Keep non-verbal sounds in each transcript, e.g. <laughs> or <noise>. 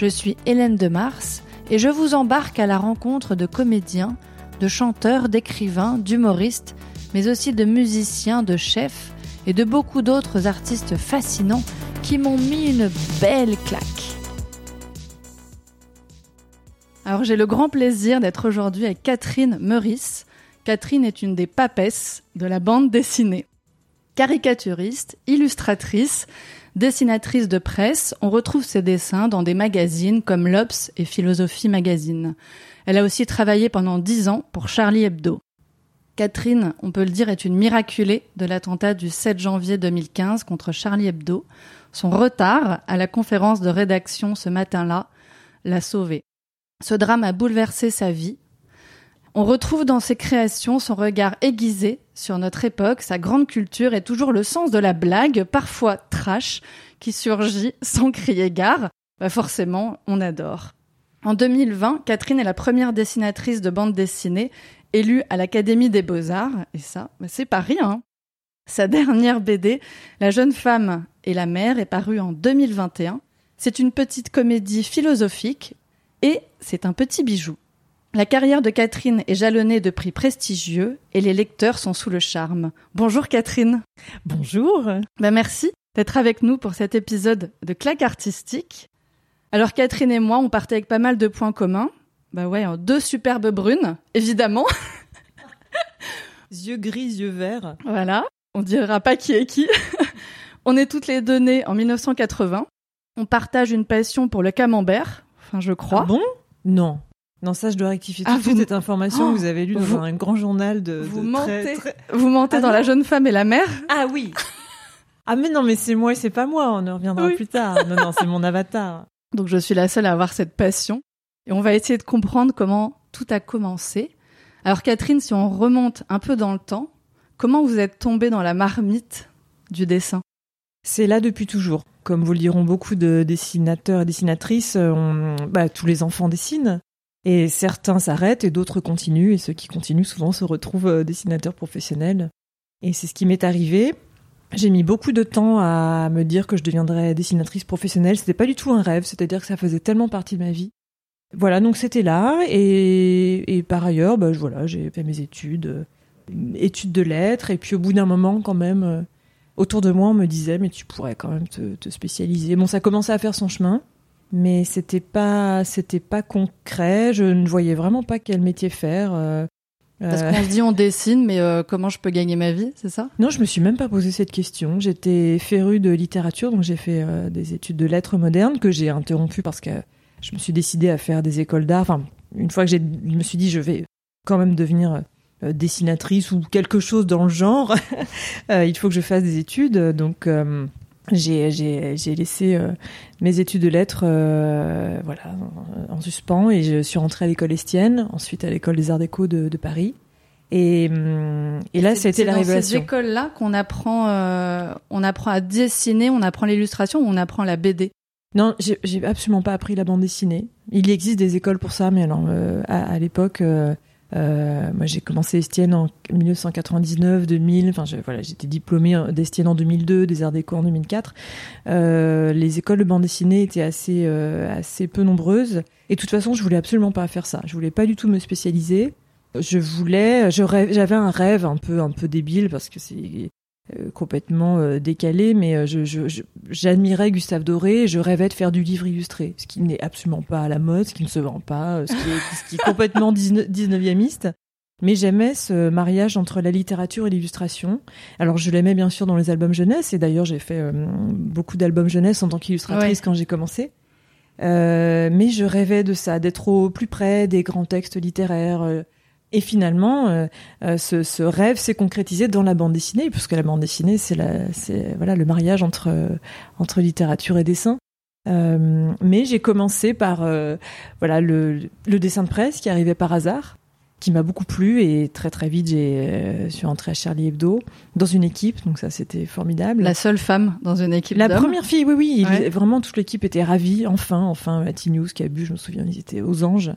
Je suis Hélène de Mars et je vous embarque à la rencontre de comédiens, de chanteurs, d'écrivains, d'humoristes, mais aussi de musiciens, de chefs et de beaucoup d'autres artistes fascinants qui m'ont mis une belle claque. Alors j'ai le grand plaisir d'être aujourd'hui avec Catherine Meurice. Catherine est une des papesses de la bande dessinée. Caricaturiste, illustratrice, dessinatrice de presse, on retrouve ses dessins dans des magazines comme l'Obs et Philosophie Magazine. Elle a aussi travaillé pendant dix ans pour Charlie Hebdo. Catherine, on peut le dire, est une miraculée de l'attentat du 7 janvier 2015 contre Charlie Hebdo. Son retard à la conférence de rédaction ce matin-là l'a sauvée. Ce drame a bouleversé sa vie. On retrouve dans ses créations son regard aiguisé sur notre époque, sa grande culture et toujours le sens de la blague, parfois trash, qui surgit <laughs> sans crier gare. Bah forcément, on adore. En 2020, Catherine est la première dessinatrice de bande dessinée élue à l'Académie des Beaux-Arts, et ça, c'est pas rien. Sa dernière BD, La jeune femme et la mère, est parue en 2021. C'est une petite comédie philosophique et c'est un petit bijou. La carrière de Catherine est jalonnée de prix prestigieux et les lecteurs sont sous le charme. Bonjour Catherine. Bonjour. Ben merci d'être avec nous pour cet épisode de Claque artistique. Alors Catherine et moi, on partait avec pas mal de points communs. Bah ouais, deux superbes brunes, évidemment. <laughs> yeux gris, yeux verts. Voilà, on dira pas qui est qui. <laughs> on est toutes les deux nées en 1980. On partage une passion pour le camembert, enfin je crois. Ah bon? Non. Non, ça, je dois rectifier Ah, cette information Oh, que vous avez lue dans vous- un grand journal de. Vous de mentez. très- très- Vous mentez Ah dans non. La jeune femme et la mère Ah oui. ah mais non, mais c'est moi et c'est pas moi. On en reviendra Oui. plus tard. Non, non, c'est mon avatar. Donc je suis la seule à avoir cette passion. Et on va essayer de comprendre comment tout a commencé. Alors Catherine, si on remonte un peu dans le temps, comment vous êtes tombée dans la marmite du dessin? C'est là depuis toujours. Comme vous le diront beaucoup de dessinateurs et dessinatrices, euh, on- bah, tous les enfants dessinent. Et certains s'arrêtent et d'autres continuent. Et ceux qui continuent souvent se retrouvent euh, dessinateurs professionnels. Et c'est ce qui m'est arrivé. J'ai mis beaucoup de temps à me dire que je deviendrais dessinatrice professionnelle. C'était pas du tout un rêve, c'est-à-dire que ça faisait tellement partie de ma vie. Voilà, donc c'était là. Et, et par ailleurs, bah, voilà, j'ai fait mes études, euh, études de lettres. Et puis au bout d'un moment, quand même, euh, autour de moi, on me disait, mais tu pourrais quand même te, te spécialiser. Bon, ça commençait à faire son chemin, mais c'était pas, c'était pas concret. Je ne voyais vraiment pas quel métier faire. euh, Parce euh, qu'on se dit on dessine, mais euh, comment je peux gagner ma vie, c'est ça? Non, je me suis même pas posé cette question. J'étais férue de littérature, donc j'ai fait euh, des études de lettres modernes que j'ai interrompues parce que je me suis décidée à faire des écoles d'art. Enfin, une fois que j'ai, je me suis dit, je vais quand même devenir dessinatrice ou quelque chose dans le genre. <laughs> Il faut que je fasse des études, donc j'ai, j'ai, j'ai laissé euh, mes études de lettres, euh, voilà, en, en suspens et je suis rentrée à l'école Estienne, ensuite à l'école des Arts Déco de, de Paris. Et, hum, et là, c'était la C'est dans ces révélation. écoles-là qu'on apprend, euh, on apprend à dessiner, on apprend l'illustration, on apprend la BD. Non, j'ai absolument pas appris la bande dessinée. Il existe des écoles pour ça, mais alors à, à l'époque, euh, moi j'ai commencé Estienne en 1999, 2000. Enfin, voilà, j'étais diplômée en- d'Estienne en 2002, des Arts Déco en 2004. Euh, les écoles de bande dessinée étaient assez euh, assez peu nombreuses. Et de toute façon, je voulais absolument pas faire ça. Je voulais pas du tout me spécialiser. Je voulais, j'avais un rêve un peu un peu débile parce que c'est complètement décalé, mais je- j'admirais Gustave Doré et je rêvais de faire du livre illustré, ce qui n'est absolument pas à la mode, ce qui ne se vend pas, euh, ce qui est, ce qui est complètement 19e Mais j'aimais ce mariage entre la littérature et l'illustration. Alors je l'aimais bien sûr dans les albums jeunesse, et d'ailleurs j'ai fait euh, beaucoup d'albums jeunesse en tant qu'illustratrice Ouais. quand j'ai commencé. Euh, mais je rêvais de ça, d'être au plus près des grands textes littéraires. Et finalement, euh, euh, ce, ce rêve s'est concrétisé dans la bande dessinée, puisque la bande dessinée, c'est la, voilà le mariage entre euh, entre littérature et dessin. Euh, mais j'ai commencé par voilà le, le, dessin de presse qui arrivait par hasard, qui m'a beaucoup plu et très très vite j'ai suis entrée à Charlie Hebdo dans une équipe, donc ça c'était formidable. La seule femme dans une équipe. La première fille, oui oui, vraiment toute l'équipe était ravie. Enfin enfin Matty News qui a bu, je me souviens, ils étaient aux anges.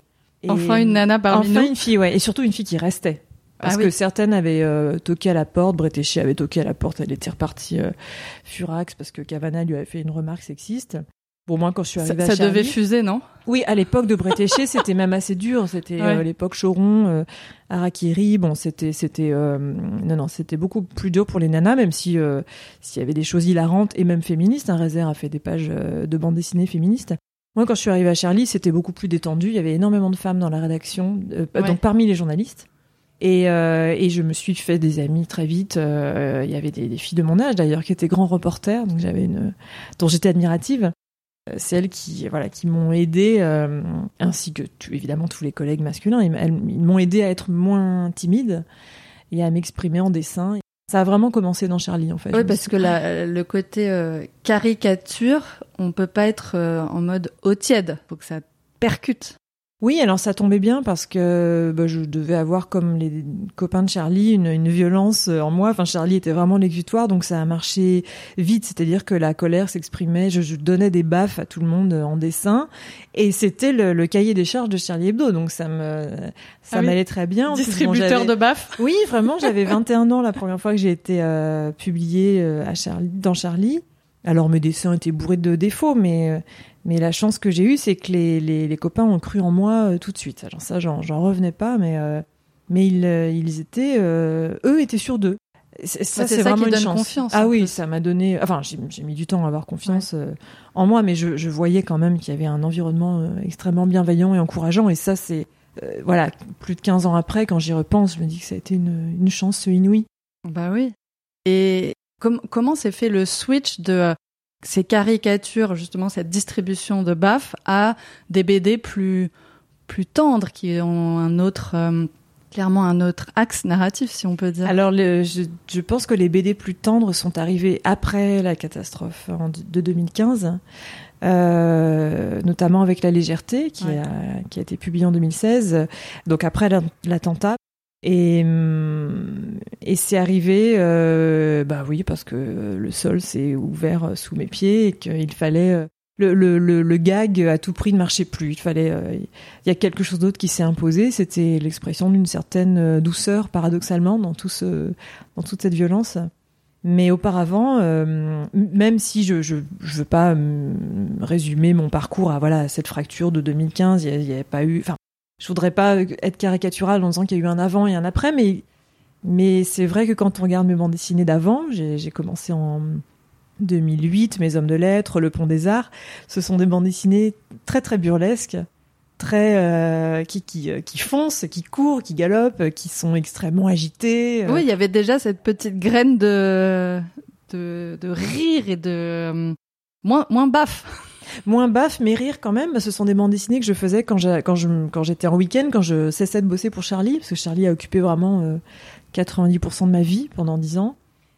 Enfin une nana parmi enfin une fille, ouais, et surtout une fille qui restait. Parce ah que certaines avaient toqué à la porte, Bretéché avait toqué à la porte, elle était repartie furax parce que Cavana lui avait fait une remarque sexiste. Bon, moi, quand je suis arrivée ça, ça devait fuser, non? Oui, à l'époque de Bretéché, c'était même assez dur. C'était euh, l'époque Choron, euh, Arakiri. Bon, c'était, c'était, euh, non, non, c'était beaucoup plus dur pour les nanas, même si s'il y avait des choses hilarantes et même féministes. Un réserve a fait des pages de bande dessinée féministes. Moi, quand je suis arrivée à Charlie, c'était beaucoup plus détendu. Il y avait énormément de femmes dans la rédaction, donc parmi les journalistes. Et, et, je me suis fait des amis très vite. il y avait des, des filles de mon âge d'ailleurs qui étaient grands reporters, donc j'avais une dont j'étais admirative. Euh, celles qui voilà qui m'ont aidé euh, ainsi que évidemment tous les collègues masculins ils, m'ont aidé à être moins timide et à m'exprimer en dessin ça a vraiment commencé dans Charlie en fait oui parce que le côté euh, caricature on peut pas être en mode eau tiède. Faut que ça percute oui, alors ça tombait bien parce que bah, je devais avoir comme les copains de Charlie une, une violence en moi. Enfin, Charlie était vraiment l'exutoire, donc ça a marché vite. C'est-à-dire que la colère s'exprimait. Je, je, donnais des baffes à tout le monde en dessin, et c'était le, le, cahier des charges de Charlie Hebdo. Donc ça me ça ah m'allait très bien. Distributeur de baffes. Oui, vraiment. J'avais 21 ans la première fois que j'ai été euh, publiée euh, à Charlie dans Charlie. Alors mes dessins étaient bourrés de défauts, mais euh, mais la chance que j'ai eue, c'est que les, les, les, copains ont cru en moi euh, tout de suite. Alors ça, j'en, revenais pas, mais euh, mais ils, ils étaient, eux étaient sûrs d'eux. Ça, c'est, vraiment une chance. Confiance, ah oui, ça m'a donné. Enfin, j'ai, mis du temps à avoir confiance en moi, mais je, je, voyais quand même qu'il y avait un environnement extrêmement bienveillant et encourageant. Et ça, c'est voilà, plus de 15 ans après, quand j'y repense, je me dis que ça a été une, une chance inouïe. Bah oui. Et comment s'est fait le switch de euh, ces caricatures, justement cette distribution de BAF, à des BD plus plus tendres qui ont un autre euh, clairement un autre axe narratif, si on peut dire? Alors, je, pense que les BD plus tendres sont arrivés après la catastrophe de 2015, euh, notamment avec La Légèreté, qui, a, qui a été publiée en 2016, donc après l'attentat. Et, hum, et c'est arrivé, euh, bah oui, parce que le sol s'est ouvert sous mes pieds et qu'il fallait euh, le, le, le, gag à tout prix ne marchait plus. Il fallait, euh, il y a quelque chose d'autre qui s'est imposé. C'était l'expression d'une certaine euh, douceur, paradoxalement, dans tout ce, dans toute cette violence. Mais auparavant, même si je, je veux pas hum, résumer mon parcours à voilà cette fracture de 2015, il n'y avait pas eu, enfin je voudrais pas être caricatural en disant qu'il y a eu un avant et un après, mais mais c'est vrai que quand on regarde mes bandes dessinées d'avant, j'ai commencé en 2008, Mes Hommes de Lettres, Le Pont des Arts, ce sont des bandes dessinées très très burlesques, très euh, qui, qui euh, qui foncent, qui courent, qui galopent, qui sont extrêmement agitées. Oui, il y avait déjà cette petite graine de de, de rire et de euh, moins moins baf moins baf, mais rire quand même. Ce sont des bandes dessinées que je faisais quand quand j'étais en week-end, quand je cessais de bosser pour Charlie, parce que Charlie a occupé vraiment 90% euh, de ma vie pendant 10 ans.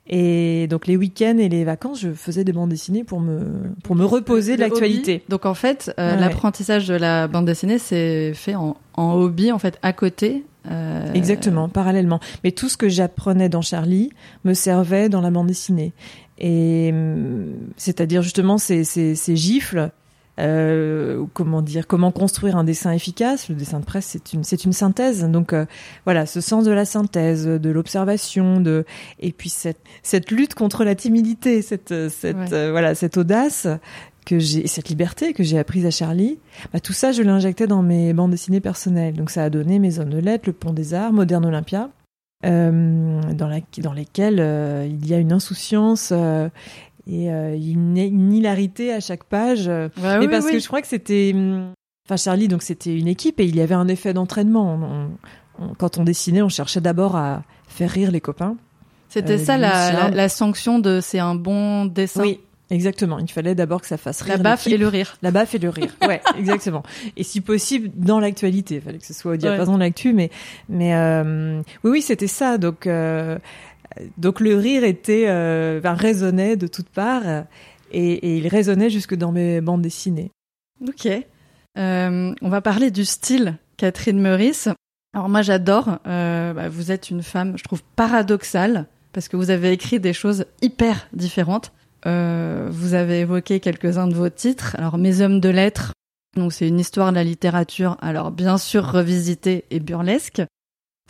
Et donc les week-ends et les vacances, je faisais des bandes dessinées pour me pour me reposer de l'actualité. Donc en fait, euh, l'apprentissage de la bande dessinée c'est fait en, en, hobby en fait à côté. Euh... Exactement, parallèlement. Mais tout ce que j'apprenais dans Charlie me servait dans la bande dessinée. Et hum, c'est-à-dire justement ces, ces, ces gifles. Euh, comment dire, comment construire un dessin efficace. Le dessin de presse, c'est une, c'est une synthèse. Donc euh, voilà, ce sens de la synthèse, de l'observation, de et puis cette, cette lutte contre la timidité, cette, cette euh, voilà, cette audace que j'ai, cette liberté que j'ai apprise à Charlie. Bah, tout ça, je l'ai injecté dans mes bandes dessinées personnelles. Donc ça a donné Mes Hommes de Lettres, Le Pont des Arts, Moderne Olympia euh, dans, la, dans lesquelles euh, il y a une insouciance euh, et une, une, hilarité à chaque page. Bah et parce que je crois que c'était, enfin Charlie, donc c'était une équipe et il y avait un effet d'entraînement. quand on dessinait, on cherchait d'abord à faire rire les copains. C'était ça la, la, la, sanction de c'est un bon dessin. Oui, Exactement. Il fallait d'abord que ça fasse rire. La baffe et le rire. La baffe et le rire. Ouais, <laughs> exactement. Et si possible, dans l'actualité. Il fallait que ce soit au diapason ouais. de l'actu, mais, mais euh, oui, oui, c'était ça. Donc, euh, donc le rire était, euh, résonnait de toutes parts. et, il résonnait jusque dans mes bandes dessinées. Ok. On va parler du style Catherine Meurice. Alors moi j'adore. Bah, vous êtes une femme, je trouve paradoxale parce que vous avez écrit des choses hyper différentes. Euh, vous avez évoqué quelques-uns de vos titres. Alors Mes hommes de lettres, donc c'est une histoire de la littérature. Alors bien sûr revisitée et burlesque.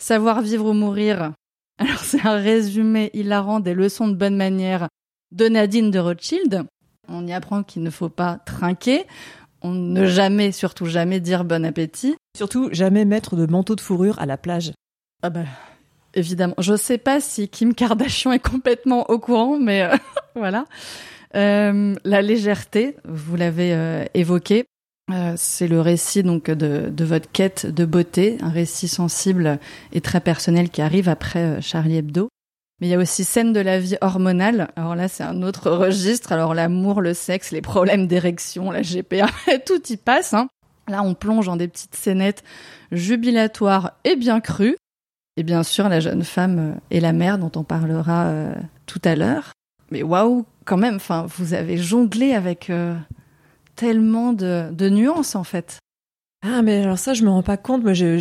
Savoir vivre ou mourir. <laughs> Alors c'est un résumé hilarant des leçons de bonne manière de Nadine de Rothschild. On y apprend qu'il ne faut pas trinquer, on ne jamais, surtout jamais dire bon appétit. Surtout jamais mettre de manteau de fourrure à la plage. Ah bah évidemment. Je sais pas si Kim Kardashian est complètement au courant, mais euh, <laughs> voilà. Euh, la légèreté, vous l'avez euh, évoqué. c'est le récit donc de, de, votre quête de beauté, un récit sensible et très personnel qui arrive après Charlie Hebdo. Mais il y a aussi scène de la vie hormonale. Alors là, c'est un autre registre. Alors l'amour, le sexe, les problèmes d'érection, la GPA, <laughs> tout y passe. Hein. Là, on plonge dans des petites scénettes jubilatoires et bien crues. Et bien sûr, la jeune femme euh, et la mère dont on parlera euh, tout à l'heure. Mais waouh, quand même, enfin, vous avez jonglé avec euh, tellement de, de nuances en fait. Ah mais alors ça je me rends pas compte, moi j'ose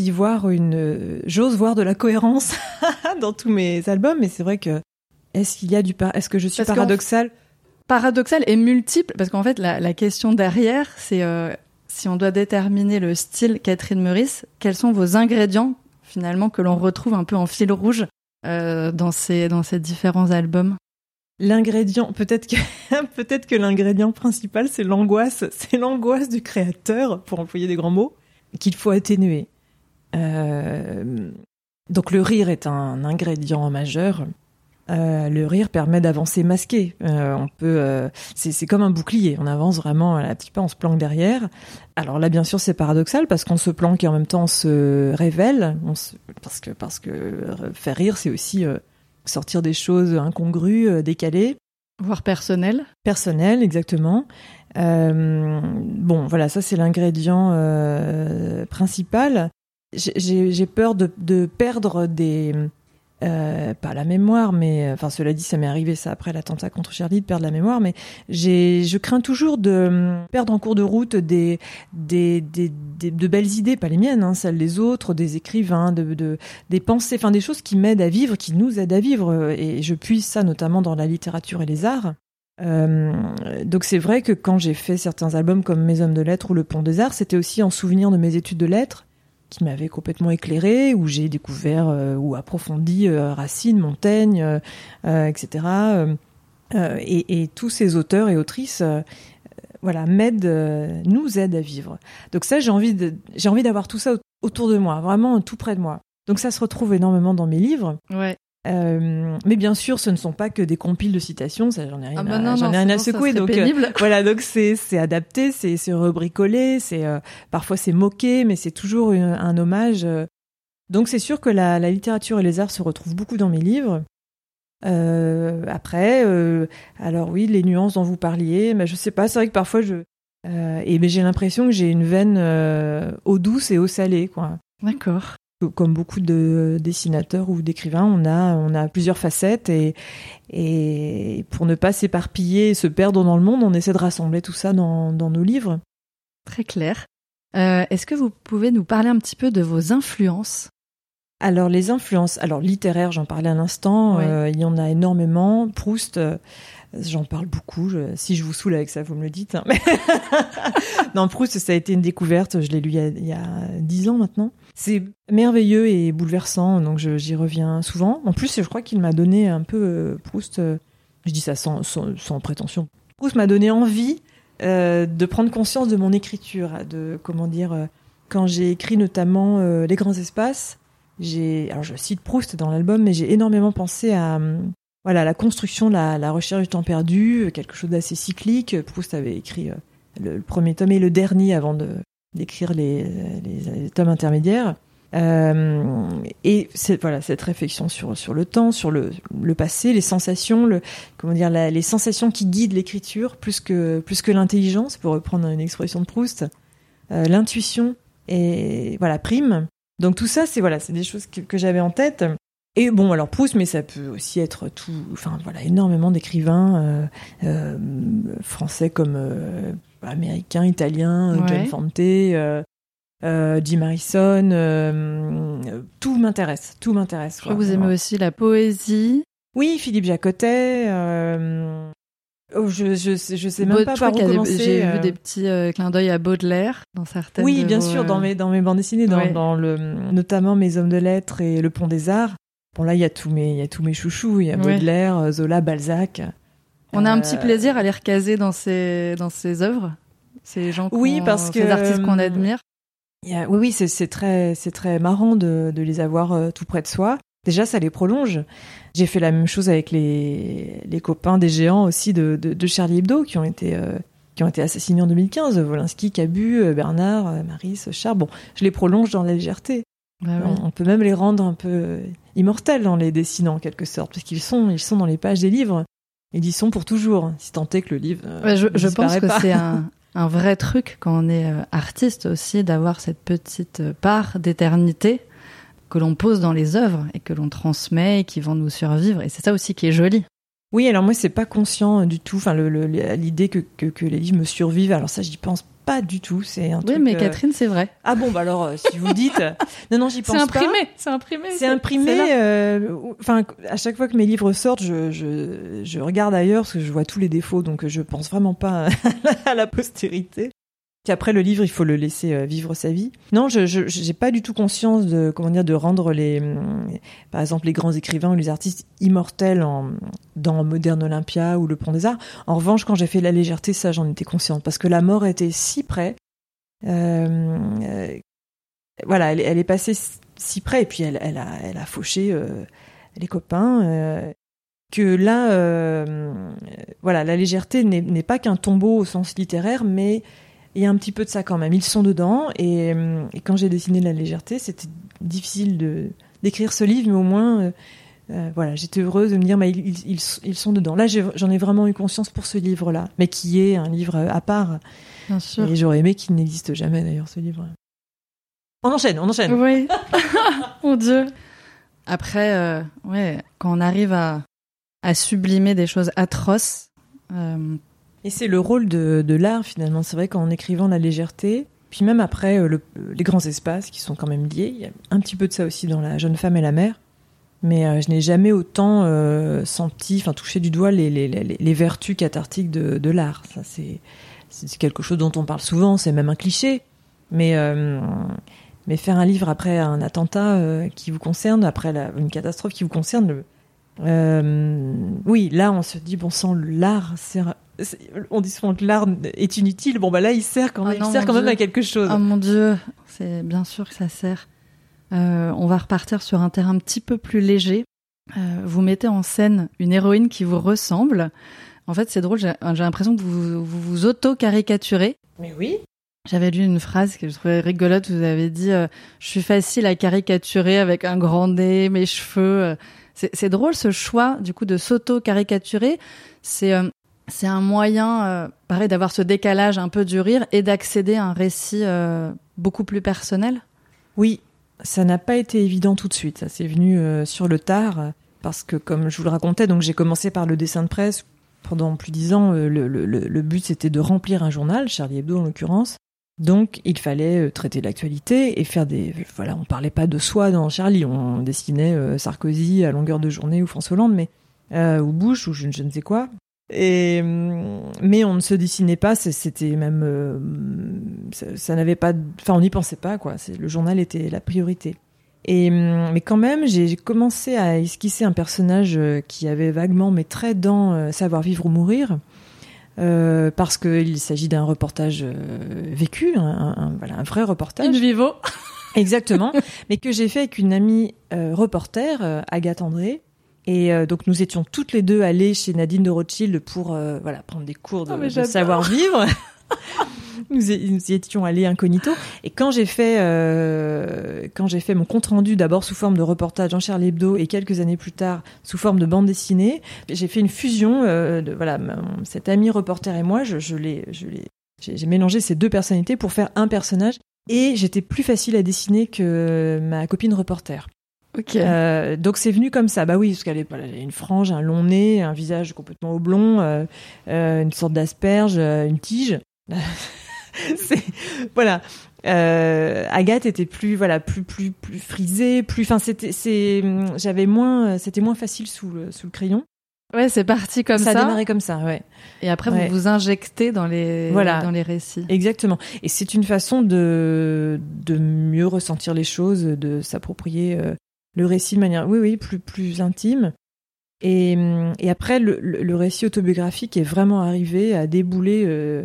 y voir une, j'ose voir de la cohérence <laughs> dans tous mes albums, mais c'est vrai que est-ce qu'il y a du, est-ce que je suis paradoxale? Paradoxale et multiple, parce qu'en fait la, la, question derrière c'est euh, si on doit déterminer le style Catherine Meurice, quels sont vos ingrédients finalement que l'on retrouve un peu en fil rouge euh, dans ces dans ces différents albums? L'ingrédient, peut-être que <laughs> peut-être que l'ingrédient principal c'est l'angoisse, c'est l'angoisse du créateur, pour employer des grands mots, qu'il faut atténuer. Euh, donc le rire est un ingrédient majeur. Euh, le rire permet d'avancer masqué. Euh, on peut, c'est comme un bouclier. On avance vraiment un petit peu, on se planque derrière. Alors là, bien sûr, c'est paradoxal parce qu'on se planque et en même temps on se révèle. On parce que parce que faire rire, c'est aussi sortir des choses incongrues, euh, décalées. Voire personnelles. Personnelles, exactement. Euh, bon, voilà, ça c'est l'ingrédient euh, principal. J'ai peur de, de, perdre des, euh, pas la mémoire, mais euh, enfin cela dit, ça m'est arrivé ça après l'attentat contre Charlie de perdre la mémoire, mais j'ai, je crains toujours de euh, perdre en cours de route des, des, des, de belles idées, pas les miennes, hein, celles des autres, des écrivains, de, de des pensées, enfin des choses qui m'aident à vivre, qui nous aident à vivre, et je puise ça notamment dans la littérature et les arts. Euh, donc c'est vrai que quand j'ai fait certains albums comme Mes hommes de lettres ou Le Pont des Arts, c'était aussi en souvenir de mes études de lettres qui m'avait complètement éclairé, où j'ai découvert euh, ou approfondi euh, Racine, Montaigne, euh, etc. Et, tous ces auteurs et autrices, voilà, m'aident, nous aident à vivre. Donc ça, j'ai envie j'ai envie d'avoir tout ça autour de moi, vraiment tout près de moi. Donc ça se retrouve énormément dans mes livres. Ouais. Euh, mais bien sûr, ce ne sont pas que des compiles de citations, ça j'en ai rien, ah bah à, j'en ai rien à secouer. Donc euh, voilà, donc c'est c'est adapté, c'est c'est rebricolé, c'est euh, parfois c'est moqué, mais c'est toujours un hommage. Donc c'est sûr que la, la, littérature et les arts se retrouvent beaucoup dans mes livres. après, alors oui, les nuances dont vous parliez, mais je sais pas, c'est vrai que parfois je et mais j'ai l'impression que j'ai une veine eau douce et eau salée, quoi. D'accord comme beaucoup de dessinateurs ou d'écrivains, on a, on a plusieurs facettes et, et pour ne pas s'éparpiller et se perdre dans le monde, on essaie de rassembler tout ça dans, dans nos livres. Très clair. Euh, Est-ce que vous pouvez nous parler un petit peu de vos influences? Alors les influences, alors littéraires, j'en parlais un instant, euh, il y en a énormément. Proust, euh, J'en parle beaucoup. si je vous saoule avec ça, vous me le dites. Hein. <laughs> non, Proust, ça a été une découverte. Je l'ai lu il y a dix ans maintenant. C'est merveilleux et bouleversant, donc j'y reviens souvent. En plus, je crois qu'il m'a donné un peu euh, Proust. Euh, je dis ça sans, sans, prétention. Proust m'a donné envie euh, de prendre conscience de mon écriture, de comment dire. quand j'ai écrit notamment Les grands espaces, j'ai alors je cite Proust dans l'album, mais j'ai énormément pensé à voilà, la construction, la, la recherche du temps perdu, quelque chose d'assez cyclique. Proust avait écrit euh, le, premier tome et le dernier avant d'écrire les, les, tomes intermédiaires. Euh, et voilà cette réflexion sur sur le temps, sur le, passé, les sensations, comment dire les sensations qui guident l'écriture plus que plus que l'intelligence, pour reprendre une expression de Proust, euh, l'intuition et voilà prime. Donc tout ça c'est voilà c'est des choses que j'avais en tête Et bon, alors Proust, mais ça peut aussi être tout, enfin voilà, énormément d'écrivains français comme américains, italiens, John Fante, Jim Harrison. tout m'intéresse, tout m'intéresse. Vous aimez aussi la poésie Oui, Philippe Jacotet. Oh, je, je, je sais même pas par où commencer. J'ai vu euh. des petits euh, clins d'œil à Baudelaire dans certaines. Oui, bien sûr, dans euh, mes dans mes bandes dessinées, dans, dans, le notamment mes hommes de lettres et le Pont des Arts. Bon là, il y a tous mes il y a tous mes chouchous. Il y a Baudelaire, Zola, Balzac. On a un petit plaisir à les recaser dans ces dans ces œuvres. Ces gens, oui, parce que ces artistes qu'on admire. oui, oui, c'est très c'est très marrant de de les avoir tout près de soi. Déjà, ça les prolonge. J'ai fait la même chose avec les, les copains des géants aussi de, de, Charlie Hebdo qui ont été euh, qui ont été assassinés en 2015. Wolinski, Cabu, euh, Bernard, euh, Maris, Char. Bon, je les prolonge dans la légèreté. Bah on, peut même les rendre un peu immortels en les dessinant en quelque sorte, parce qu'ils sont ils sont dans les pages des livres. Ils y sont pour toujours, si tant est que le livre. je, je pense que c'est un, <laughs> un vrai truc quand on est artiste aussi d'avoir cette petite part d'éternité que l'on pose dans les œuvres et que l'on transmet et qui vont nous survivre. Et c'est ça aussi qui est joli. Oui, alors moi, c'est pas conscient du tout. Enfin, l'idée que, que, les livres me survivent. Alors ça, j'y pense pas du tout. C'est un oui, mais euh, Catherine, c'est vrai. Ah bon, bah alors, euh, si vous dites, <laughs> non, non, j'y pense pas. C'est imprimé, c'est imprimé. C'est imprimé. Euh, enfin, à chaque fois que mes livres sortent, je, je, je, regarde ailleurs parce que je vois tous les défauts, donc je pense vraiment pas <laughs> à la postérité après le livre, il faut le laisser euh, vivre sa vie. Non, je j'ai pas du tout conscience de comment dire de rendre les mm, par exemple les grands écrivains ou les artistes immortels dans Moderne Olympia ou Le Pont des Arts. En revanche, quand j'ai fait la légèreté, ça j'en étais consciente parce que la mort était si près. Euh, euh, voilà, elle, est passée si près et puis elle, elle a elle a fauché les copains que là, voilà, la légèreté n'est pas qu'un tombeau au sens littéraire, mais il y a un petit peu de ça quand même. Ils sont dedans. Et, euh, quand j'ai dessiné La légèreté, c'était difficile de d'écrire ce livre, mais au moins, euh, euh, voilà, j'étais heureuse de me dire, mais ils, ils, sont dedans. Là, j'en ai, vraiment eu conscience pour ce livre-là, mais qui est un livre à part. Bien sûr. Et j'aurais aimé qu'il n'existe jamais d'ailleurs, ce livre. On enchaîne, on enchaîne. Oui. <laughs> Mon Dieu. Après, ouais, quand on arrive à, à sublimer des choses atroces, et c'est le rôle de, l'art finalement. C'est vrai qu'en écrivant la légèreté, puis même après euh, les grands espaces qui sont quand même liés, il y a un petit peu de ça aussi dans la jeune femme et la mère. Mais euh, je n'ai jamais autant euh, senti, enfin touché du doigt les, vertus cathartiques de, l'art. Ça c'est quelque chose dont on parle souvent, c'est même un cliché. Mais mais faire un livre après un attentat qui vous concerne, après une catastrophe qui vous concerne, oui, là on se dit bon sang, l'art sert on dit souvent que l'art est inutile. Bon, bah là, il sert quand ah même, il sert quand même à quelque chose. Oh mon Dieu, c'est bien sûr que ça sert. Euh, on va repartir sur un terrain un petit peu plus léger. Euh, vous mettez en scène une héroïne qui vous ressemble. En fait, c'est drôle, j'ai l'impression que vous vous, auto-caricaturez. Mais oui. J'avais lu une phrase que je trouvais rigolote. Vous avez dit euh, Je suis facile à caricaturer avec un grand nez, mes cheveux. C'est drôle ce choix, du coup, de s'auto-caricaturer. C'est c'est un moyen, euh, pareil, d'avoir ce décalage un peu du rire et d'accéder à un récit euh, beaucoup plus personnel. Oui, ça n'a pas été évident tout de suite. Ça s'est venu euh, sur le tard parce que, comme je vous le racontais, donc j'ai commencé par le dessin de presse pendant plus de dix ans. Le, but c'était de remplir un journal, Charlie Hebdo en l'occurrence. Donc il fallait traiter l'actualité et faire des voilà, on parlait pas de soi dans Charlie, on dessinait Sarkozy à longueur de journée ou François Hollande, mais ou Bush ou je ne sais quoi. Et mais on ne se dessinait pas, c'était même euh, ça, n'avait pas, enfin on n'y pensait pas quoi. Le journal était la priorité. Et mais quand même, j'ai commencé à esquisser un personnage euh, qui avait vaguement mes traits dans euh, Savoir vivre ou mourir. Euh, parce qu'il s'agit d'un reportage vécu, un, voilà, un vrai reportage. In vivo. Exactement, mais que j'ai fait avec une amie reporter, Agathe André, et euh, donc nous étions toutes les deux allées chez Nadine de Rothschild pour euh, voilà prendre des cours de, oh, savoir-vivre. <laughs> nous, y étions allés incognito. Et quand j'ai fait euh, quand j'ai fait mon compte rendu d'abord sous forme de reportage en Charlie Hebdo et quelques années plus tard sous forme de bande dessinée, j'ai fait une fusion de voilà cet ami reporter et moi, je, je l'ai je l'ai j'ai mélangé ces deux personnalités pour faire un personnage et j'étais plus facile à dessiner que ma copine reporter. Euh, donc c'est venu comme ça. Bah oui, parce qu'elle a une frange, un long nez, un visage complètement oblong, euh, euh, une sorte d'asperge, une tige. <laughs> voilà. Agathe était plus voilà plus plus plus frisée, plus. Enfin c'était c'est j'avais moins c'était moins facile sous le sous le crayon. Ouais, c'est parti comme ça ça. a démarré comme ça, ouais. Et après, Ouais. vous vous injectez dans les, Voilà. dans les récits. Exactement. Et c'est une façon de, de mieux ressentir les choses, de s'approprier euh, le récit de manière, oui, oui, plus, plus intime. Et, hum, et après, le, le, récit autobiographique est vraiment arrivé à débouler euh,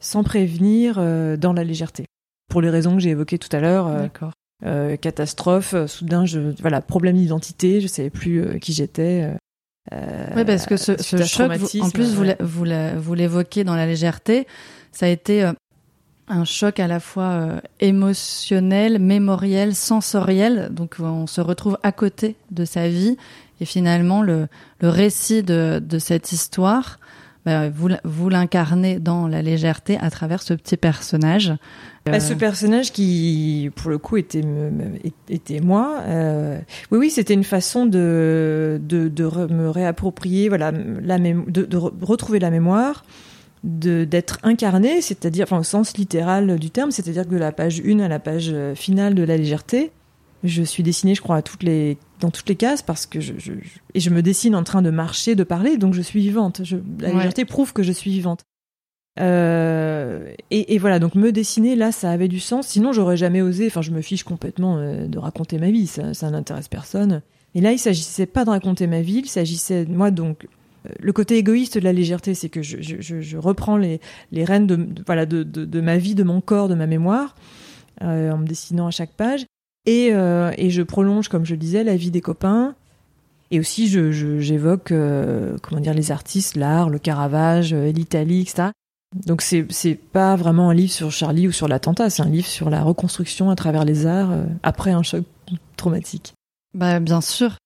sans prévenir euh, dans la légèreté. Pour les raisons que j'ai évoquées tout à l'heure, euh, catastrophe, soudain, je, voilà, problème d'identité, je savais plus qui j'étais. Oui, parce que ce, choc, vous- en plus, vous ouais. l'évoquez dans la légèreté, ça a été un choc à la fois euh, émotionnel, mémoriel, sensoriel. Donc, on se retrouve à côté de sa vie. Et finalement, le, le récit de, de cette histoire, bah, vous, vous l'incarnez dans la légèreté à travers ce petit personnage. Bah, Euh, ce personnage qui, pour le coup, était, me- était moi. euh, oui, oui, c'était une façon de, de, de me réapproprier, voilà, la de, de re- retrouver la mémoire, d'être incarné, c'est-à-dire, enfin, au sens littéral du terme, c'est-à-dire que de la page 1 à la page euh, finale de la légèreté, je suis dessinée, je crois, à toutes les, dans toutes les cases parce que je, je, je- et je me dessine en train de marcher, de parler, donc je suis vivante. Je, la Ouais. légèreté prouve que je suis vivante. Euh, et, et voilà, donc me dessiner là, ça avait du sens. Sinon, j'aurais jamais osé. Enfin, je me fiche complètement euh, de raconter ma vie. Ça, ça n'intéresse personne. Et là, il s'agissait pas de raconter ma vie. Il s'agissait moi donc. Euh, Le côté égoïste de la légèreté, c'est que je, reprends les, les rênes de, voilà de, de, ma vie, de mon corps, de ma mémoire, euh, en me dessinant à chaque page, et, euh, et je prolonge, comme je disais, la vie des copains. Et aussi, je, je- j'évoque euh, comment dire les artistes, l'art, le Caravage, l'Italie, etc. Donc c'est c'est pas vraiment un livre sur Charlie ou sur l'attentat, c'est un livre sur la reconstruction à travers les arts après un choc traumatique. Bah, bien sûr.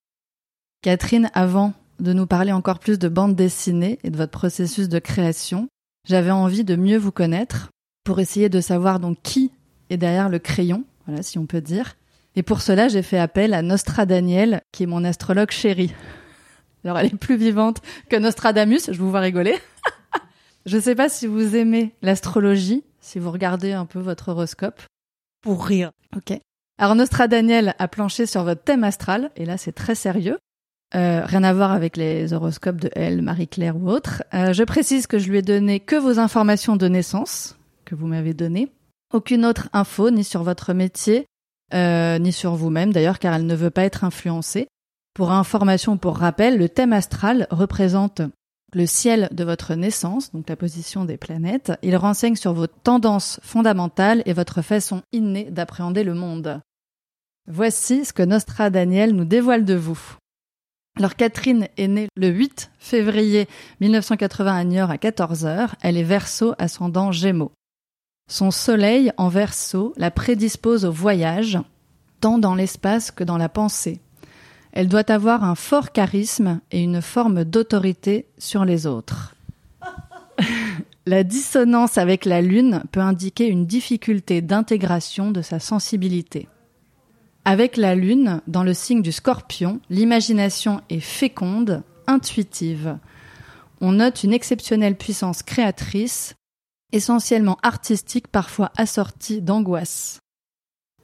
Catherine, avant de nous parler encore plus de bande dessinée et de votre processus de création, j'avais envie de mieux vous connaître pour essayer de savoir donc qui est derrière le crayon, voilà si on peut dire. Et pour cela, j'ai fait appel à Nostra Daniel, qui est mon astrologue chéri. <laughs> Alors elle est plus vivante que Nostradamus, je vous vois rigoler. <laughs> je sais pas si vous aimez l'astrologie, si vous regardez un peu votre horoscope. Pour rire. Ok. Alors Nostra Daniel a planché sur votre thème astral, et là c'est très sérieux. Euh, rien à voir avec les horoscopes de Elle, Marie-Claire ou autres. Euh, je précise que je lui ai donné que vos informations de naissance que vous m'avez données. Aucune autre info, ni sur votre métier, euh, ni sur vous-même d'ailleurs, car elle ne veut pas être influencée. Pour information ou pour rappel, le thème astral représente le ciel de votre naissance, donc la position des planètes. Il renseigne sur vos tendances fondamentales et votre façon innée d'appréhender le monde. Voici ce que Nostra Daniel nous dévoile de vous. Alors Catherine est née le 8 février 1980 à Niort à 14h. Elle est verso ascendant Gémeaux. Son soleil en verso la prédispose au voyage, tant dans l'espace que dans la pensée. Elle doit avoir un fort charisme et une forme d'autorité sur les autres. <laughs> La dissonance avec la Lune peut indiquer une difficulté d'intégration de sa sensibilité. Avec la Lune, dans le signe du scorpion, l'imagination est féconde, intuitive. On note une exceptionnelle puissance créatrice, essentiellement artistique, parfois assortie d'angoisse.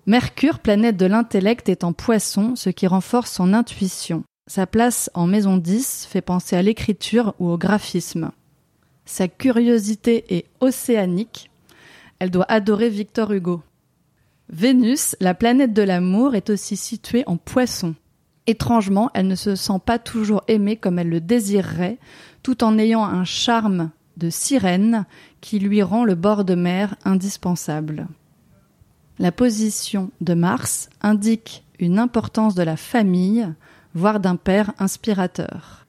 Mercure, planète de l'intellect, est en poisson, ce qui renforce son intuition. Sa place en maison 10 fait penser à l'écriture ou au graphisme. Sa curiosité est océanique. Elle doit adorer Victor Hugo. Vénus, la planète de l'amour, est aussi située en poisson. Étrangement, elle ne se sent pas toujours aimée comme elle le désirerait, tout en ayant un charme de sirène qui lui rend le bord de mer indispensable. La position de Mars indique une importance de la famille, voire d'un père inspirateur.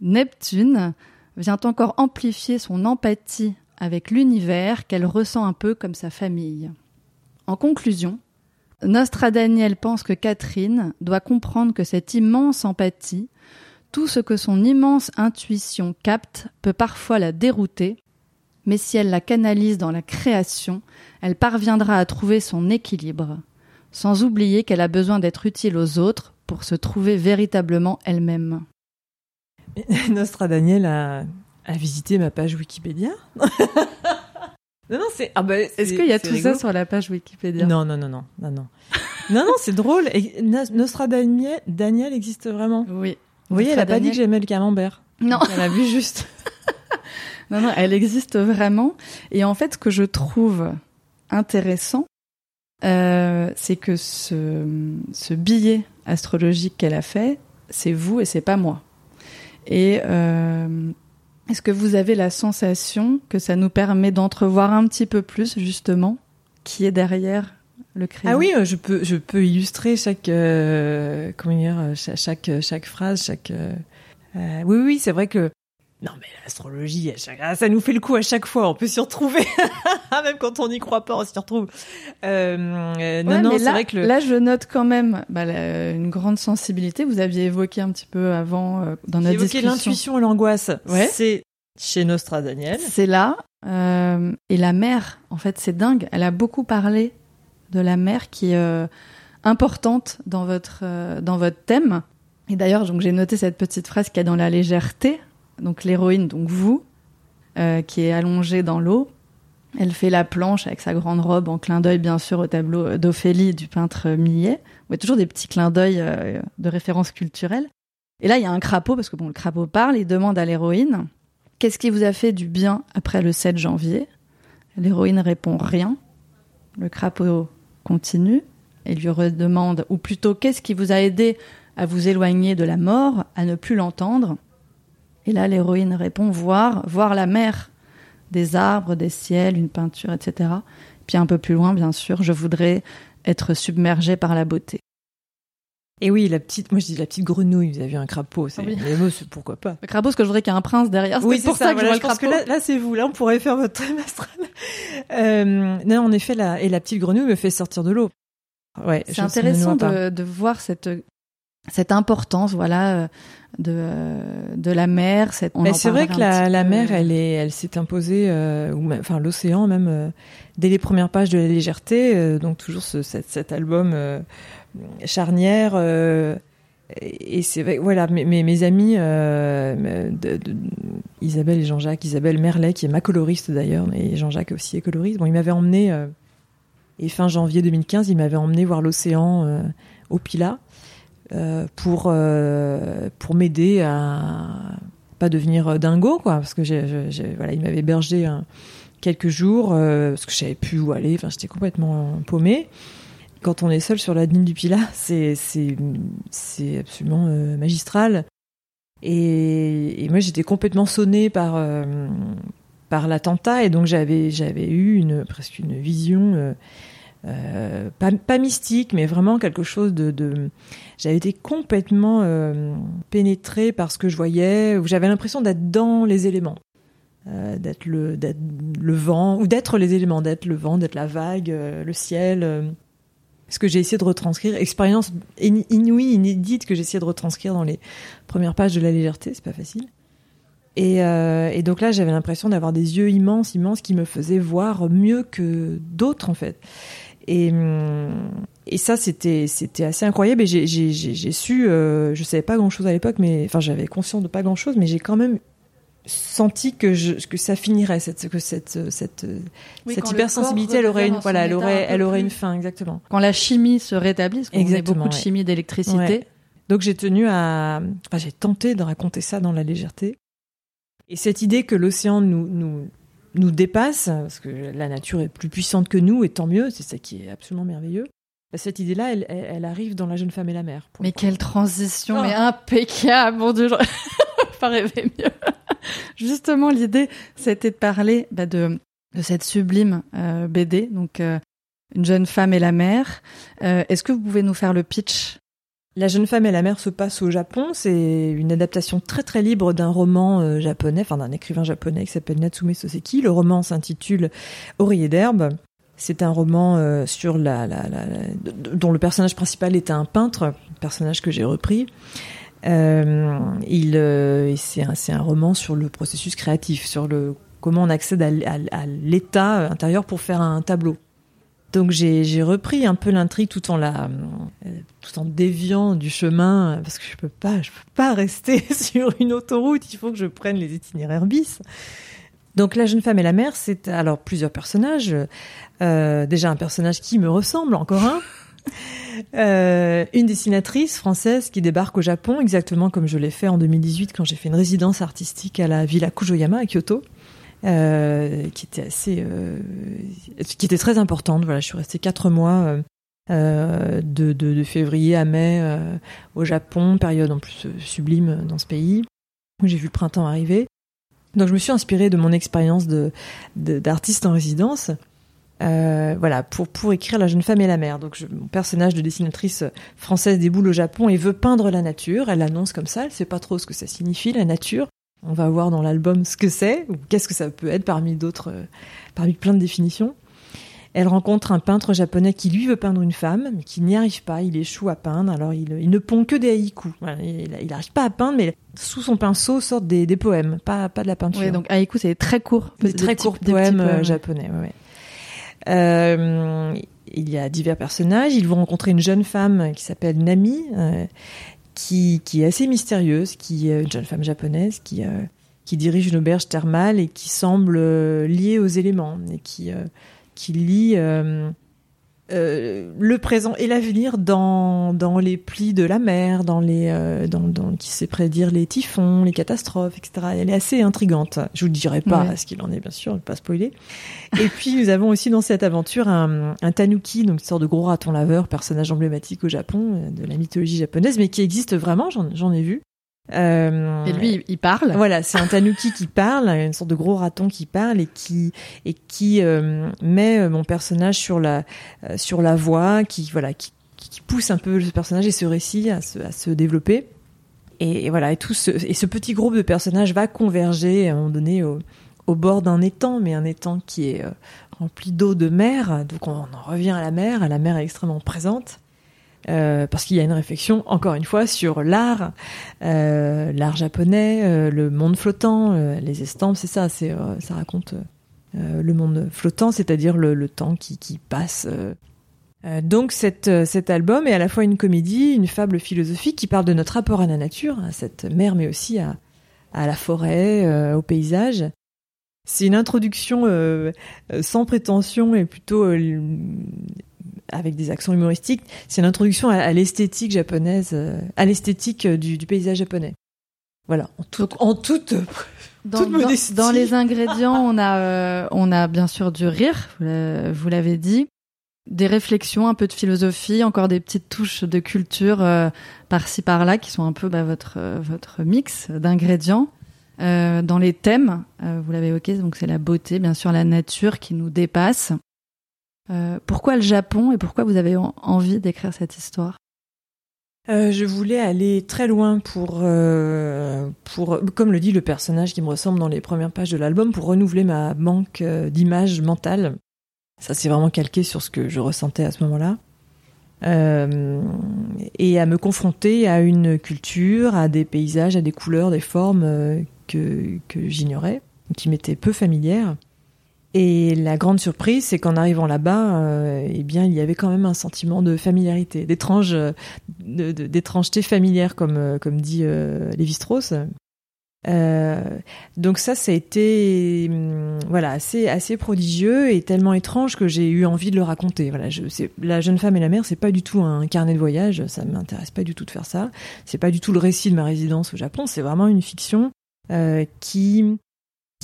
Neptune vient encore amplifier son empathie avec l'univers qu'elle ressent un peu comme sa famille. En conclusion, Nostra Daniel pense que Catherine doit comprendre que cette immense empathie, tout ce que son immense intuition capte, peut parfois la dérouter, mais si elle la canalise dans la création, elle parviendra à trouver son équilibre. sans oublier qu'elle a besoin d'être utile aux autres pour se trouver véritablement elle-même. <laughs> Nostra Daniel a, a visité ma page Wikipédia. <laughs> Non, non, c'est. Ah bah, Est-ce qu'il y a tout ça sur la page Wikipédia? Non, non, non, non, non, non. <laughs> non, non, c'est drôle. Et Nostra Daniel, existe vraiment? Oui. Vous voyez, elle a pas dit que j'aimais le camembert. Non. Elle a vu juste. <laughs> <laughs> non, non, elle existe vraiment. Et en fait, ce que je trouve intéressant, euh, c'est que ce, ce billet astrologique qu'elle a fait, c'est vous et c'est pas moi. Et euh, est-ce que vous avez la sensation que ça nous permet d'entrevoir un petit peu plus justement qui est derrière le crédit Ah oui, euh, je peux, je peux illustrer chaque, euh, comment dire, euh, chaque, chaque, chaque phrase, chaque. Euh, oui, oui, c'est vrai que. Non, mais l'astrologie, ça nous fait le coup à chaque fois. On peut s'y retrouver, <laughs> même quand on n'y croit pas, on s'y retrouve. Euh, non, non, c'est vrai que le... là, je note quand même bah, une grande sensibilité. Vous aviez évoqué un petit peu avant euh, dans notre discussion. évoqué l'intuition et l'angoisse. Ouais. C'est chez Nostra Daniel. C'est là. Euh, et la mère, en fait, c'est dingue. Elle a beaucoup parlé de la mère qui est euh, importante dans votre, euh, dans votre thème. Et d'ailleurs, donc j'ai noté cette petite phrase qu'il y a dans la légèreté. Donc l'héroïne, donc vous, euh, qui est allongée dans l'eau. Elle fait la planche avec sa grande robe en clin d'œil, bien sûr, au tableau d'Ophélie du peintre Millet. Vous voyez toujours des petits clins d'œil euh, de références culturelles. Et là, il y a un crapaud, parce que bon, le crapaud parle, il demande à l'héroïne Qu'est-ce qui vous a fait du bien après le 7 janvier? L'héroïne répond rien. Le crapaud continue et lui redemande, ou plutôt, qu'est-ce qui vous a aidé à vous éloigner de la mort, à ne plus l'entendre? Et là, l'héroïne répond, voir, voir la mer, des arbres, des ciels, une peinture, etc. Puis un peu plus loin, bien sûr, je voudrais être submergée par la beauté. Et oui, la petite, moi je dis la petite grenouille, vous avez vu un crapaud, c'est, Oui. pourquoi pas. Le crapaud, parce que je voudrais qu'il y ait un prince derrière. Oui, c'est pour ça, ça, que voilà, je je vois le pense que crapaud. là, là c'est vous, là on pourrait faire votre <laughs> thème astral. Euh, non, en effet, la, et la petite grenouille me fait sortir de l'eau. Ouais, C'est intéressant de voir cette cette importance, voilà, euh, de euh, de la mer. Cette, on Mais c'est vrai que la, la mer, elle est, elle s'est imposée, euh, ou même, enfin l'océan même, euh, dès les premières pages de la légèreté. euh, donc toujours ce, cet, cet album euh, charnière. euh, et c'est vrai, voilà, mes, mes, mes amis, euh, de, de- Isabelle et Jean-Jacques, Isabelle Merlet, qui est ma coloriste d'ailleurs, et Jean-Jacques aussi est coloriste. Bon, ils m'avaient emmené, euh, et fin janvier 2015, ils m'avaient emmené voir l'océan euh, au Pila euh, pour euh, pour m'aider à pas devenir dingo, quoi, parce que j'ai, voilà, ils m'avaient hébergé un- quelques jours euh, parce que je savais plus où aller. Enfin, j'étais complètement paumée. Quand on est seul sur la ligne du Pila, c'est c'est c'est absolument magistral. Et, moi, j'étais complètement sonnée par par l'attentat, et donc j'avais j'avais eu une presque une vision. Euh, pas, pas mystique, mais vraiment quelque chose de. de... J'avais été complètement euh, pénétrée par ce que je voyais. où J'avais l'impression d'être dans les éléments, Euh, d'être le, le vent, ou d'être les éléments, d'être le vent, d'être la vague, euh, le ciel. euh, ce que j'ai essayé de retranscrire, expérience in- inouïe, inédite que j'ai essayé de retranscrire dans les premières pages de la légèreté, c'est pas facile. Et, euh, et donc là, j'avais l'impression d'avoir des yeux immenses, immenses, qui me faisaient voir mieux que d'autres en fait. Et, hum, et ça, c'était c'était assez incroyable. Et j'ai j'ai j'ai j'ai su, euh, je savais pas grand chose à l'époque, mais enfin j'avais conscience de pas grand chose, mais j'ai quand même senti que je que ça finirait cette que cette cette Oui, cette quand le hypersensibilité, elle aurait une voilà, elle aurait un peu elle aurait plus- une fin exactement. Quand la chimie se rétablit, parce qu'on a beaucoup de chimie d'électricité. Ouais. Donc j'ai tenu à, enfin j'ai tenté de raconter ça dans la légèreté. Et cette idée que l'océan nous nous nous dépasse, parce que la nature est plus puissante que nous, et tant mieux, c'est ça qui est absolument merveilleux. Bah, Cette idée-là, elle, elle, arrive dans La jeune femme et la pour Mais quelle transition, Oh. mais impeccable, mon Dieu, je <laughs> pas rêver mieux. Justement, l'idée, c'était de parler bah, de, de cette sublime euh, BD, donc euh, une jeune femme et la mer. Euh, Est-ce que vous pouvez nous faire le pitch? La jeune femme et la mer se passe au Japon. C'est une adaptation très très libre d'un roman euh, japonais, enfin d'un écrivain japonais qui s'appelle Natsume Soseki. Le roman s'intitule Oreiller d'herbe. C'est un roman euh, sur la, la, dont le personnage principal est un peintre, personnage que j'ai repris. Euh, il, c'est un, un roman sur le processus créatif, sur le comment on accède à l'état intérieur pour faire un tableau. Donc j'ai repris un peu l'intrigue tout en la tout en déviant du chemin parce que je peux pas je peux pas rester <laughs> sur une autoroute, il faut que je prenne les itinéraires bis. Donc la jeune femme et la mère, c'est alors plusieurs personnages. Euh, déjà un personnage qui me ressemble, encore un. <laughs> Euh, une dessinatrice française qui débarque au Japon, exactement comme je l'ai fait en 2018 quand j'ai fait une résidence artistique à la Villa Kujoyama à Kyoto. Euh, qui était assez, euh, qui était très importante. Voilà, je suis restée quatre mois euh, de, de, de, février à mai au Japon, période en plus sublime dans ce pays. où J'ai vu le printemps arriver. Donc je me suis inspirée de mon expérience de d'artiste en résidence. Euh, voilà, pour, pour écrire La jeune femme et la mère. Donc, je, mon personnage de dessinatrice française déboule au Japon et veut peindre la nature. Elle annonce comme ça, elle sait pas trop ce que ça signifie, la nature. On va voir dans l'album ce que c'est, ou qu'est-ce que ça peut être parmi d'autres, euh, parmi plein de définitions. Elle rencontre un peintre japonais qui lui veut peindre une femme, mais qui n'y arrive pas. Il échoue à peindre. Alors il, il ne pond que des haïkus. il n'arrive pas à peindre, mais sous son pinceau sortent des, des poèmes, pas, pas de la peinture. Oui, donc haïku c'est très court. C'est très court poèmes, poèmes japonais. Ouais. Euh, il y a divers personnages. Ils vont rencontrer une jeune femme qui s'appelle Nami, euh, qui, qui, est assez mystérieuse, qui est une jeune femme japonaise qui, euh, qui dirige une auberge thermale et qui semble euh, liée aux éléments et qui, euh, qui lit euh, le présent et l'avenir dans, dans les plis de la mer, dans les euh, dans, dans, qui sait prédire les typhons, les catastrophes, etc. Elle est assez intrigante. Je vous dirai pas ce qu'il en est, bien sûr, pas spoiler. Et puis nous avons aussi dans cette aventure un, un tanuki, donc une sorte de gros raton laveur, personnage emblématique au Japon euh, de la mythologie japonaise, mais qui existe vraiment. J'en ai vu. Euh, et lui, il parle. Voilà, c'est un tanuki qui parle, une sorte de gros raton qui parle et qui et qui euh, met euh, mon personnage sur la euh, sur la voie, qui voilà, qui, qui, pousse un peu ce personnage et ce récit à se, à se développer. Et, et, voilà, et tout ce et ce petit groupe de personnages va converger à un moment donné au, au bord d'un étang, mais un étang qui est rempli d'eau de mer. Donc on en revient à la mer. La mer est extrêmement présente. Euh, parce qu'il y a une réflexion, encore une fois, sur l'art, euh, l'art japonais, euh, le monde flottant, les estampes, c'est ça, ça raconte le monde flottant, c'est-à-dire le, temps qui, passe. donc cet album est à la fois une comédie, une fable philosophique qui parle de notre rapport à la nature, à cette mer, mais aussi à la forêt, au paysage. C'est une introduction sans prétention et plutôt avec des accents humoristiques, c'est une introduction à, l'esthétique japonaise, euh, à l'esthétique euh, du, paysage japonais. Voilà, en, tout, en toute, dans, dans, les ingrédients, on a, euh, on a bien sûr du rire, vous l'avez dit, des réflexions, un peu de philosophie, encore des petites touches de culture par-ci par-là qui sont un peu bah, votre votre mix d'ingrédients. dans les thèmes, vous l'avez évoqué, donc c'est la beauté, bien sûr la nature qui nous dépasse. Euh, pourquoi le Japon et pourquoi vous avez envie d'écrire cette histoire? Euh, je voulais aller très loin pour, euh, pour, comme le dit le personnage qui me ressemble dans les premières pages de l'album, pour renouveler ma banque euh, d'images mentales. Ça, c'est vraiment calqué sur ce que je ressentais à ce moment-là. Et à me confronter à une culture, à des paysages, à des couleurs, des formes que, que j'ignorais, qui m'étaient peu familières. Et la grande surprise, c'est qu'en arrivant là-bas, euh, eh bien, il y avait quand même un sentiment de familiarité, d'étrange, d'étrangeté familière, comme euh, comme dit euh, Lévi-Strauss. Euh, donc ça, ça a été hum, voilà assez assez prodigieux et tellement étrange que j'ai eu envie de le raconter. Voilà, je, la jeune femme et la mère, c'est pas du tout un carnet de voyage, ça m'intéresse pas du tout de faire ça. C'est pas du tout le récit de ma résidence au Japon, c'est vraiment une fiction euh,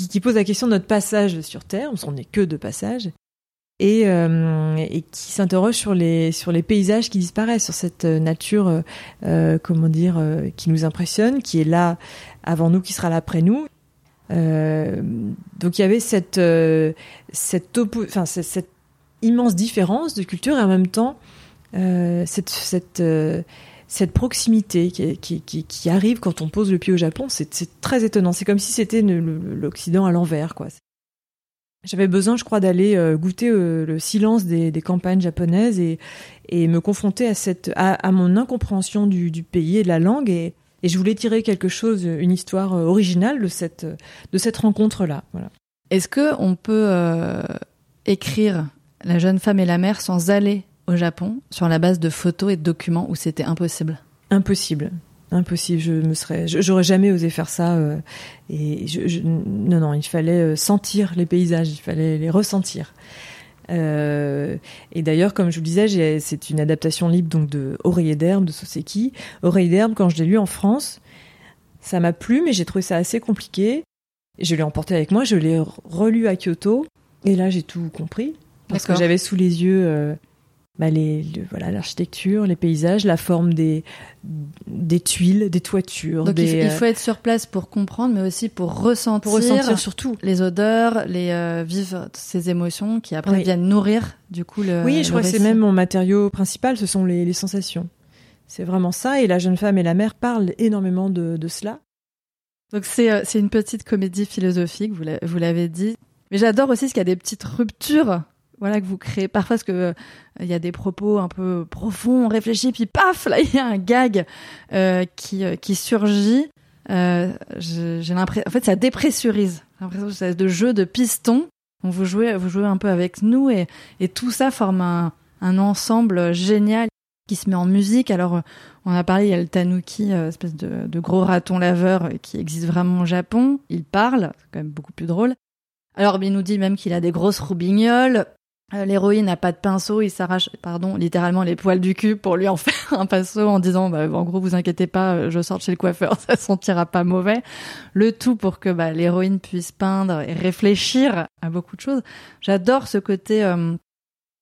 qui pose la question de notre passage sur Terre, on n'est que de passage, et, euh, et qui s'interroge sur les sur les paysages qui disparaissent, sur cette nature, euh, euh comment dire, qui nous impressionne, qui est là avant nous, qui sera là après nous. Donc il y avait cette, cette immense différence de culture et en même temps cette cette cette proximité qui, arrive quand on pose le pied au Japon, c'est très étonnant. C'est comme si c'était l'Occident à l'envers, quoi. J'avais besoin, je crois, d'aller euh, goûter euh, le silence des, campagnes japonaises et, me confronter à, cette, à, mon incompréhension du, pays et de la langue. Et, je voulais tirer quelque chose, une histoire euh, originale de cette, de cette rencontre-là. Est-ce que on peut écrire La jeune femme et la mère sans aller au Japon sur la base de photos et de documents où c'était impossible. Impossible. Impossible, je me serais, j'aurais jamais osé faire ça. euh, et je, non, non, il fallait sentir les paysages, il fallait les ressentir. Euh, et d'ailleurs, comme je vous le disais, c'est une adaptation libre donc de Oreiller d'herbe de Soseki. Oreiller d'herbe, quand je l'ai lu en France, ça m'a plu, mais j'ai trouvé ça assez compliqué. Je l'ai emporté avec moi, je l'ai relu à Kyoto, et là j'ai tout compris parce que j'avais sous les yeux euh, bah, les, le, voilà l'architecture, les paysages, la forme des des tuiles, des toitures. Donc des, il, faut être sur place pour comprendre, mais aussi pour ressentir, pour ressentir surtout les odeurs, les euh, vivre ces émotions qui après Oui. viennent nourrir du coup le. Oui, le je crois que c'est même mon matériau principal, ce sont les, les sensations. C'est vraiment ça, et la jeune femme et la mère parlent énormément de, de cela. Donc c'est euh, c'est une petite comédie philosophique, vous l'avez dit. Mais j'adore aussi ce qu'il y a des petites ruptures, voilà que vous créez parfois parce que euh, il y a des propos un peu profonds, réfléchis, puis paf, là il y a un gag euh, qui euh, qui surgit. Euh, j'ai l'impression, en fait, ça dépressurise. L'impression de jeu de piston. Donc vous jouez, vous jouez un peu avec nous et et tout ça forme un un ensemble génial qui se met en musique. Alors, on a parlé, il y a le tanuki, espèce de, de gros raton laveur qui existe vraiment au Japon. Il parle, c'est quand même beaucoup plus drôle. Alors, il nous dit même qu'il a des grosses roubignoles. Euh, L'héroïne n'a pas de pinceau, il s'arrache, pardon, littéralement les poils du cul pour lui en <laughs> faire un pinceau en disant, bah, en gros, vous inquiétez pas, euh, je sors de chez le coiffeur, <laughs> ça sentira pas mauvais. Le tout pour que bah, l'héroïne puisse peindre et réfléchir à beaucoup de choses. J'adore ce côté euh,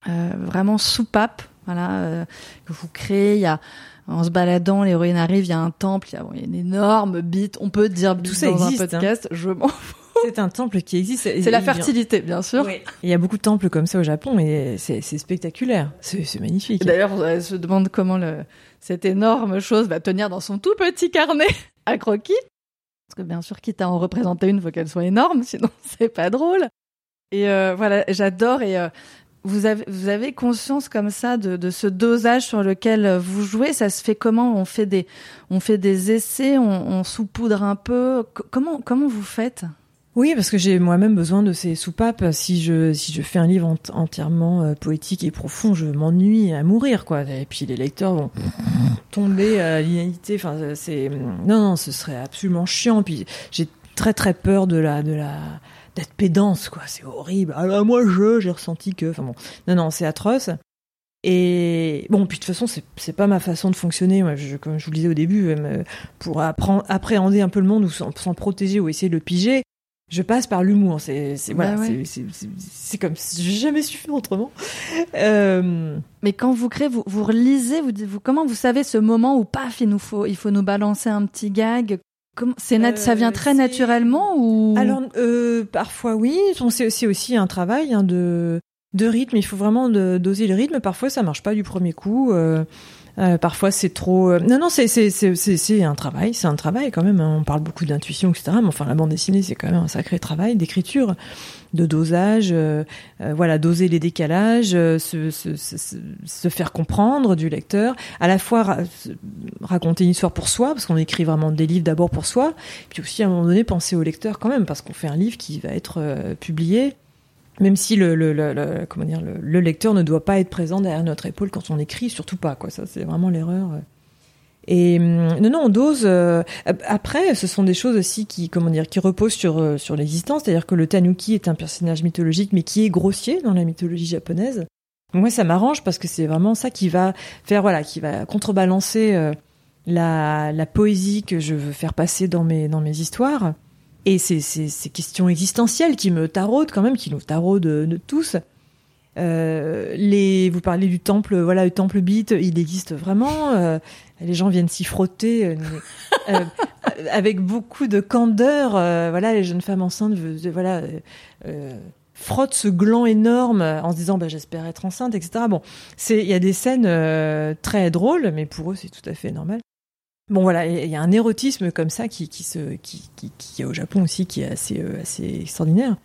euh, vraiment soupape, voilà, euh, que vous créez. Il y a en se baladant, l'héroïne arrive, il y a un temple, il y a, bon, il y a une énorme bite. On peut dire bite ça dans existe, un podcast. Je m'en <laughs> fous. C'est un temple qui existe. C'est la fertilité, bien sûr. Il y a beaucoup de temples comme ça au Japon et c'est spectaculaire. C'est magnifique. D'ailleurs, on se demande comment le, cette énorme chose va tenir dans son tout petit carnet à croquis. Parce que bien sûr, quitte à en représenter une, faut qu'elle soit énorme, sinon <laughs> c'est pas drôle. Et euh, voilà, j'adore. Et euh, vous avez, vous avez conscience comme ça de, de ce dosage sur lequel euh, vous jouez? Ça se fait comment? On fait des, on fait des essais, on, on saupoudre un peu? C- comment, comment vous faites? Oui, parce que j'ai moi-même besoin de ces soupapes. Si je si je fais un livre ent- entièrement euh, poétique et profond, je m'ennuie à mourir, quoi. Et puis les lecteurs vont tomber à l'inanité. Enfin, c'est non, non, ce serait absolument chiant. Puis j'ai très très peur de la de la d'être pédance, quoi. C'est horrible. Alors moi, je j'ai ressenti que. Enfin bon, non, non, c'est atroce. Et bon, puis de toute façon, c'est pas ma façon de fonctionner. Comme je vous le disais au début, euh, pour appréhender un peu le monde ou s'en protéger ou essayer de le piger, je passe par l'humour. C'est c'est- voilà, Bah ouais. c'est- c'est- c'est- c'est comme j'ai jamais su faire autrement. Euh, Mais quand vous créez, vous, vous relisez, vous, vous, comment vous savez ce moment où paf, il nous faut, il faut nous balancer un petit gag? Comment, c'est nat- ça vient Euh, très naturellement ou? Alors, euh, parfois oui. C'est aussi un travail hein, de, de rythme. Il faut vraiment doser le rythme. Parfois, ça marche pas du premier coup. Euh, parfois, c'est trop. euh, Non, non, c'est un travail. C'est un travail quand même. hein. On parle beaucoup d'intuition, etc. Mais enfin, la bande dessinée, c'est quand même un sacré travail d'écriture, de dosage. euh, voilà, doser les décalages, se, faire comprendre du lecteur. À la fois raconter une histoire pour soi, parce qu'on écrit vraiment des livres d'abord pour soi. Puis aussi, à un moment donné, penser au lecteur quand même, parce qu'on fait un livre qui va être publié, même si le, le, le, comment dire, le, le lecteur ne doit pas être présent derrière notre épaule quand on écrit, surtout pas, quoi. Ça, c'est vraiment l'erreur. Et hum, non, non, on dose. euh, après, ce sont des choses aussi qui, comment dire, qui reposent sur euh, sur l'existence. C'est-à-dire que le Tanuki est un personnage mythologique, mais qui est grossier dans la mythologie japonaise. Moi, ça m'arrange parce que c'est vraiment ça qui va faire, voilà, qui va contrebalancer euh, la, la poésie que je veux faire passer dans mes dans mes histoires. Et ces, ces questions existentielles qui me taraudent quand même, qui nous taraudent de, de tous. Euh, les, vous parlez du temple, voilà, le temple beat, il existe vraiment. euh, les gens viennent s'y frotter euh, euh, <laughs> avec beaucoup de candeur. euh, voilà, les jeunes femmes enceintes, euh, voilà, frottent ce gland énorme en se disant, bah, j'espère être enceinte, etc. Bon, il y a des scènes très drôles, mais pour eux, c'est tout à fait normal. Bon voilà, il y a un érotisme comme ça qui qui se qui qui, qui est au Japon aussi qui est assez euh, assez extraordinaire.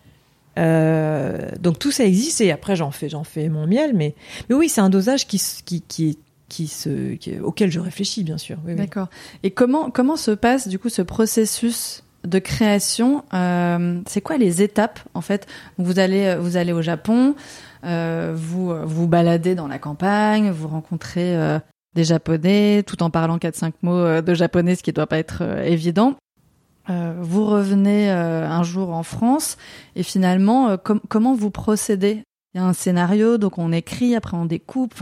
Euh, donc tout ça existe et après j'en fais j'en fais mon miel, mais mais oui c'est un dosage qui qui qui est- qui se auquel je réfléchis bien sûr. D'accord. Et comment comment se passe du coup ce processus de création, euh, c'est quoi les étapes en fait? Vous allez vous allez au Japon, euh, vous vous baladez dans la campagne, vous rencontrez euh, des Japonais, tout en parlant quatre cinq mots de japonais, ce qui doit pas être évident. vous revenez un jour en France et finalement, comment vous procédez? Il y a un scénario, donc on écrit, après on découpe.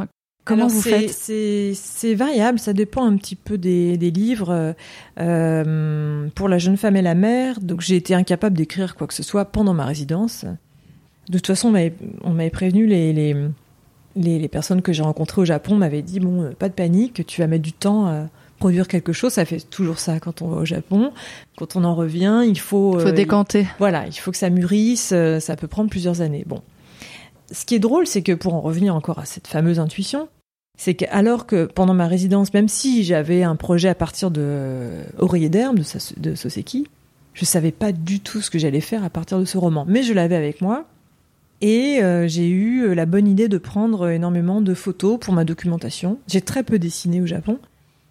Comment vous faites? C'est variable, ça dépend un petit peu des, des livres. Euh, pour la jeune femme et la mère, donc j'ai été incapable d'écrire quoi que ce soit pendant ma résidence. De toute façon, on m'avait prévenu les, les, les, les, personnes que j'ai rencontrées au Japon m'avaient dit bon, euh, pas de panique, tu vas mettre du temps à produire quelque chose. Ça fait toujours ça quand on va au Japon. Quand on en revient, il faut. Il faut décanter. Il, voilà, il faut que ça mûrisse. Euh, ça peut prendre plusieurs années. Bon ce qui est drôle, c'est que pour en revenir encore à cette fameuse intuition, c'est qu'alors que pendant ma résidence, même si j'avais un projet à partir de Oreiller d'herbe de, de Soseki, je savais pas du tout ce que j'allais faire à partir de ce roman. Mais je l'avais avec moi. Et euh, j'ai eu la bonne idée de prendre énormément de photos pour ma documentation. J'ai très peu dessiné au Japon,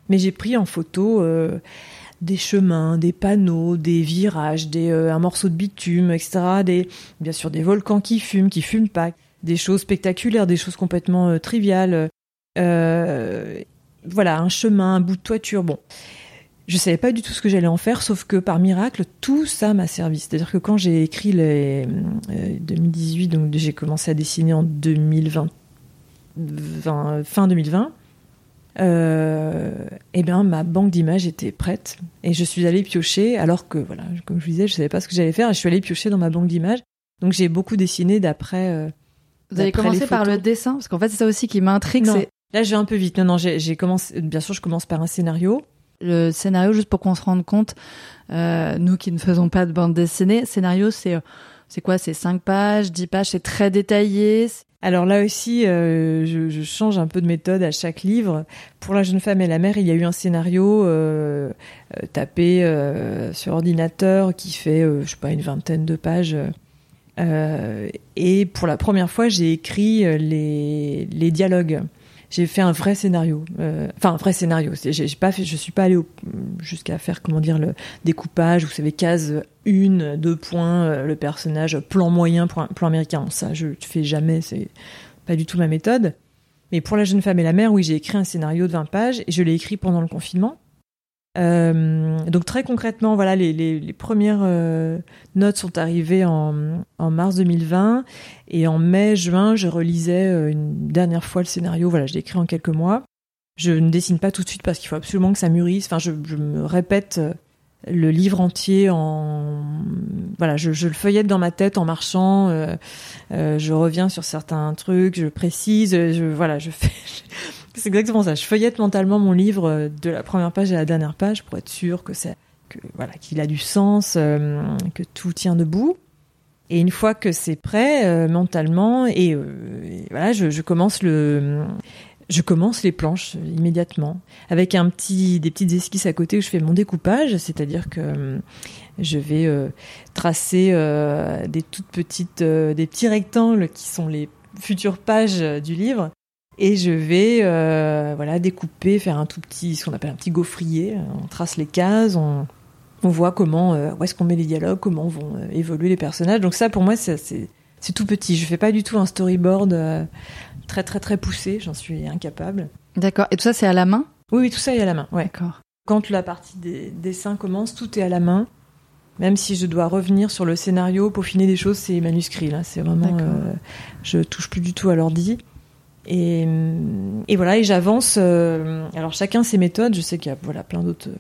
mais j'ai pris en photo euh, des chemins, des panneaux, des virages, des, euh, un morceau de bitume, etc. Des, bien sûr des volcans qui fument, qui fument pas, des choses spectaculaires, des choses complètement triviales. Euh, voilà, un chemin, un bout de toiture. Bon, je savais pas du tout ce que j'allais en faire, sauf que par miracle, tout ça m'a servi. C'est-à-dire que quand j'ai écrit les 2018, euh, donc j'ai commencé à dessiner en 2020, fin 2020. Euh, eh bien, ma banque d'images était prête et je suis allée piocher. Alors que, voilà, comme je vous disais, je savais pas ce que j'allais faire. Et je suis allée piocher dans ma banque d'images. Donc, j'ai beaucoup dessiné d'après. Euh, vous avez commencé par le dessin parce qu'en fait, c'est ça aussi qui m'intrigue. Là, j'ai un peu vite. Non, non, j'ai commencé. Bien sûr, je commence par un scénario. Le scénario, juste pour qu'on se rende compte, euh, nous qui ne faisons pas de bande dessinée, scénario, c'est c'est quoi? C'est 5 pages, 10 pages, c'est très détaillé. Alors là aussi, euh, je, change un peu de méthode à chaque livre. Pour La jeune femme et la mère, il y a eu un scénario euh, euh tapé euh, sur ordinateur qui fait, je sais pas, une vingtaine de pages. et pour la première fois, j'ai écrit les dialogues j'ai fait un vrai scénario. Euh, enfin, un vrai scénario. J'ai pas fait, je suis pas allée jusqu'à faire comment dire le découpage. Vous savez, case une, deux points, euh, le personnage, plan moyen, plan, plan américain. Ça, je fais jamais. C'est pas du tout ma méthode. Mais pour la jeune femme et la mère, oui, j'ai écrit un scénario de 20 pages et je l'ai écrit pendant le confinement. Euh, donc très concrètement, voilà, les, premières euh, notes sont arrivées en, mars 2020 et en mai, juin, je relisais euh, une dernière fois le scénario. Voilà, je l'ai écrit en quelques mois. Je ne dessine pas tout de suite parce qu'il faut absolument que ça mûrisse. Enfin, je, me répète le livre entier en voilà, je, le feuillette dans ma tête en marchant. Je reviens sur certains trucs, je précise. Je voilà, je fais. C'est exactement ça. Je feuillette mentalement mon livre euh, de la première page à la dernière page pour être sûr que c'est que voilà qu'il a du sens, euh, que tout tient debout. Et une fois que c'est prêt euh, mentalement, et, voilà, je, je, commence le, je commence les planches immédiatement avec un petit, des petites esquisses à côté où je fais mon découpage, c'est-à-dire que je vais tracer des toutes petites, des petits rectangles qui sont les futures pages du livre et je vais euh, voilà découper, faire un tout petit, ce qu'on appelle un petit gaufrier. On trace les cases, on, on voit comment, euh, où est-ce qu'on met les dialogues, comment vont euh, évoluer les personnages. Donc ça, pour moi, c'est tout petit. Je fais pas du tout un storyboard très très très poussé. J'en suis incapable. D'accord. Et tout ça, c'est à la main? Oui, oui, tout ça est à la main. Ouais. D'accord. Quand la partie des dessins commence, tout est à la main. Même si je dois revenir sur le scénario, peaufiner des choses, c'est manuscrit là. C'est vraiment, je touche plus du tout à l'ordi. Et, et, voilà, et j'avance. Euh, alors chacun ses méthodes. Je sais qu'il y a voilà plein d'autres euh,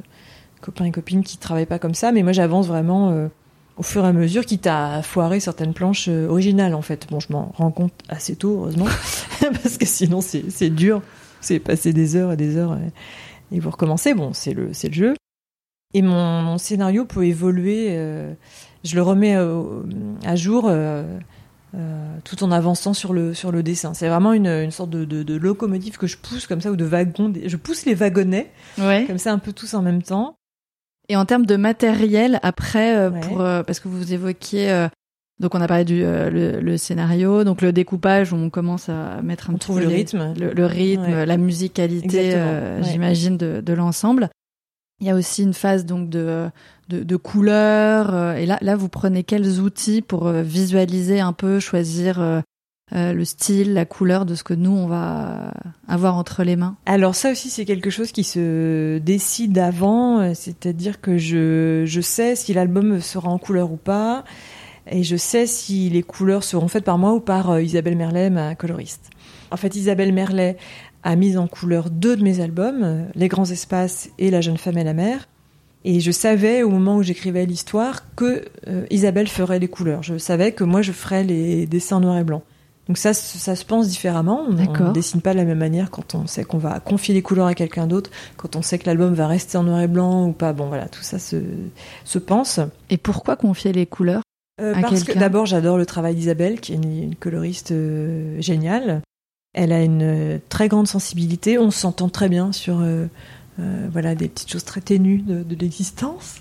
copains et copines qui travaillent pas comme ça, mais moi j'avance vraiment euh, au fur et à mesure, quitte à foirer certaines planches euh, originales en fait. Bon, je m'en rends compte assez tôt, heureusement, <laughs> parce que sinon c'est dur. C'est passer des heures et des heures et, vous recommencez. Bon, c'est le c'est le jeu. Et mon, mon, scénario peut évoluer. je le remets à jour euh, tout en avançant sur le sur le dessin. C'est vraiment une, une sorte de, de, de, locomotive que je pousse comme ça ou de wagon. Je pousse les wagonnets ouais. comme ça un peu tous en même temps. Et en termes de matériel, après, euh, ouais. pour euh, parce que vous évoquiez euh, donc on a parlé du le, le, scénario, donc le découpage, on commence à mettre un on trouve le rythme, le, le rythme, ouais. la musicalité, j'imagine de, de l'ensemble. Il y a aussi une phase donc de de, couleurs. euh, et là, là, vous prenez quels outils pour euh, visualiser un peu, choisir euh, le style, la couleur de ce que nous on va avoir entre les mains? Alors ça aussi c'est quelque chose qui se décide avant, c'est-à-dire que je, je sais si l'album sera en couleur ou pas, et je sais si les couleurs seront faites par moi ou par Isabelle Merlet, ma coloriste. En fait Isabelle Merlet a mis en couleur deux de mes albums, Les Grands Espaces et La Jeune Femme et la Mer. Et je savais au moment où j'écrivais l'histoire que euh, Isabelle ferait les couleurs. Je savais que moi je ferais les dessins noir et blanc. Donc ça, ça se pense différemment. On ne dessine pas de la même manière quand on sait qu'on va confier les couleurs à quelqu'un d'autre, quand on sait que l'album va rester en noir et blanc ou pas. Bon voilà, tout ça se, se pense. Et pourquoi confier les couleurs Euh, À parce que d'abord, j'adore le travail d'Isabelle, qui est une, une coloriste euh, géniale. Elle a une euh, très grande sensibilité. On s'entend très bien sur euh, euh, voilà des petites choses très ténues de, de l'existence.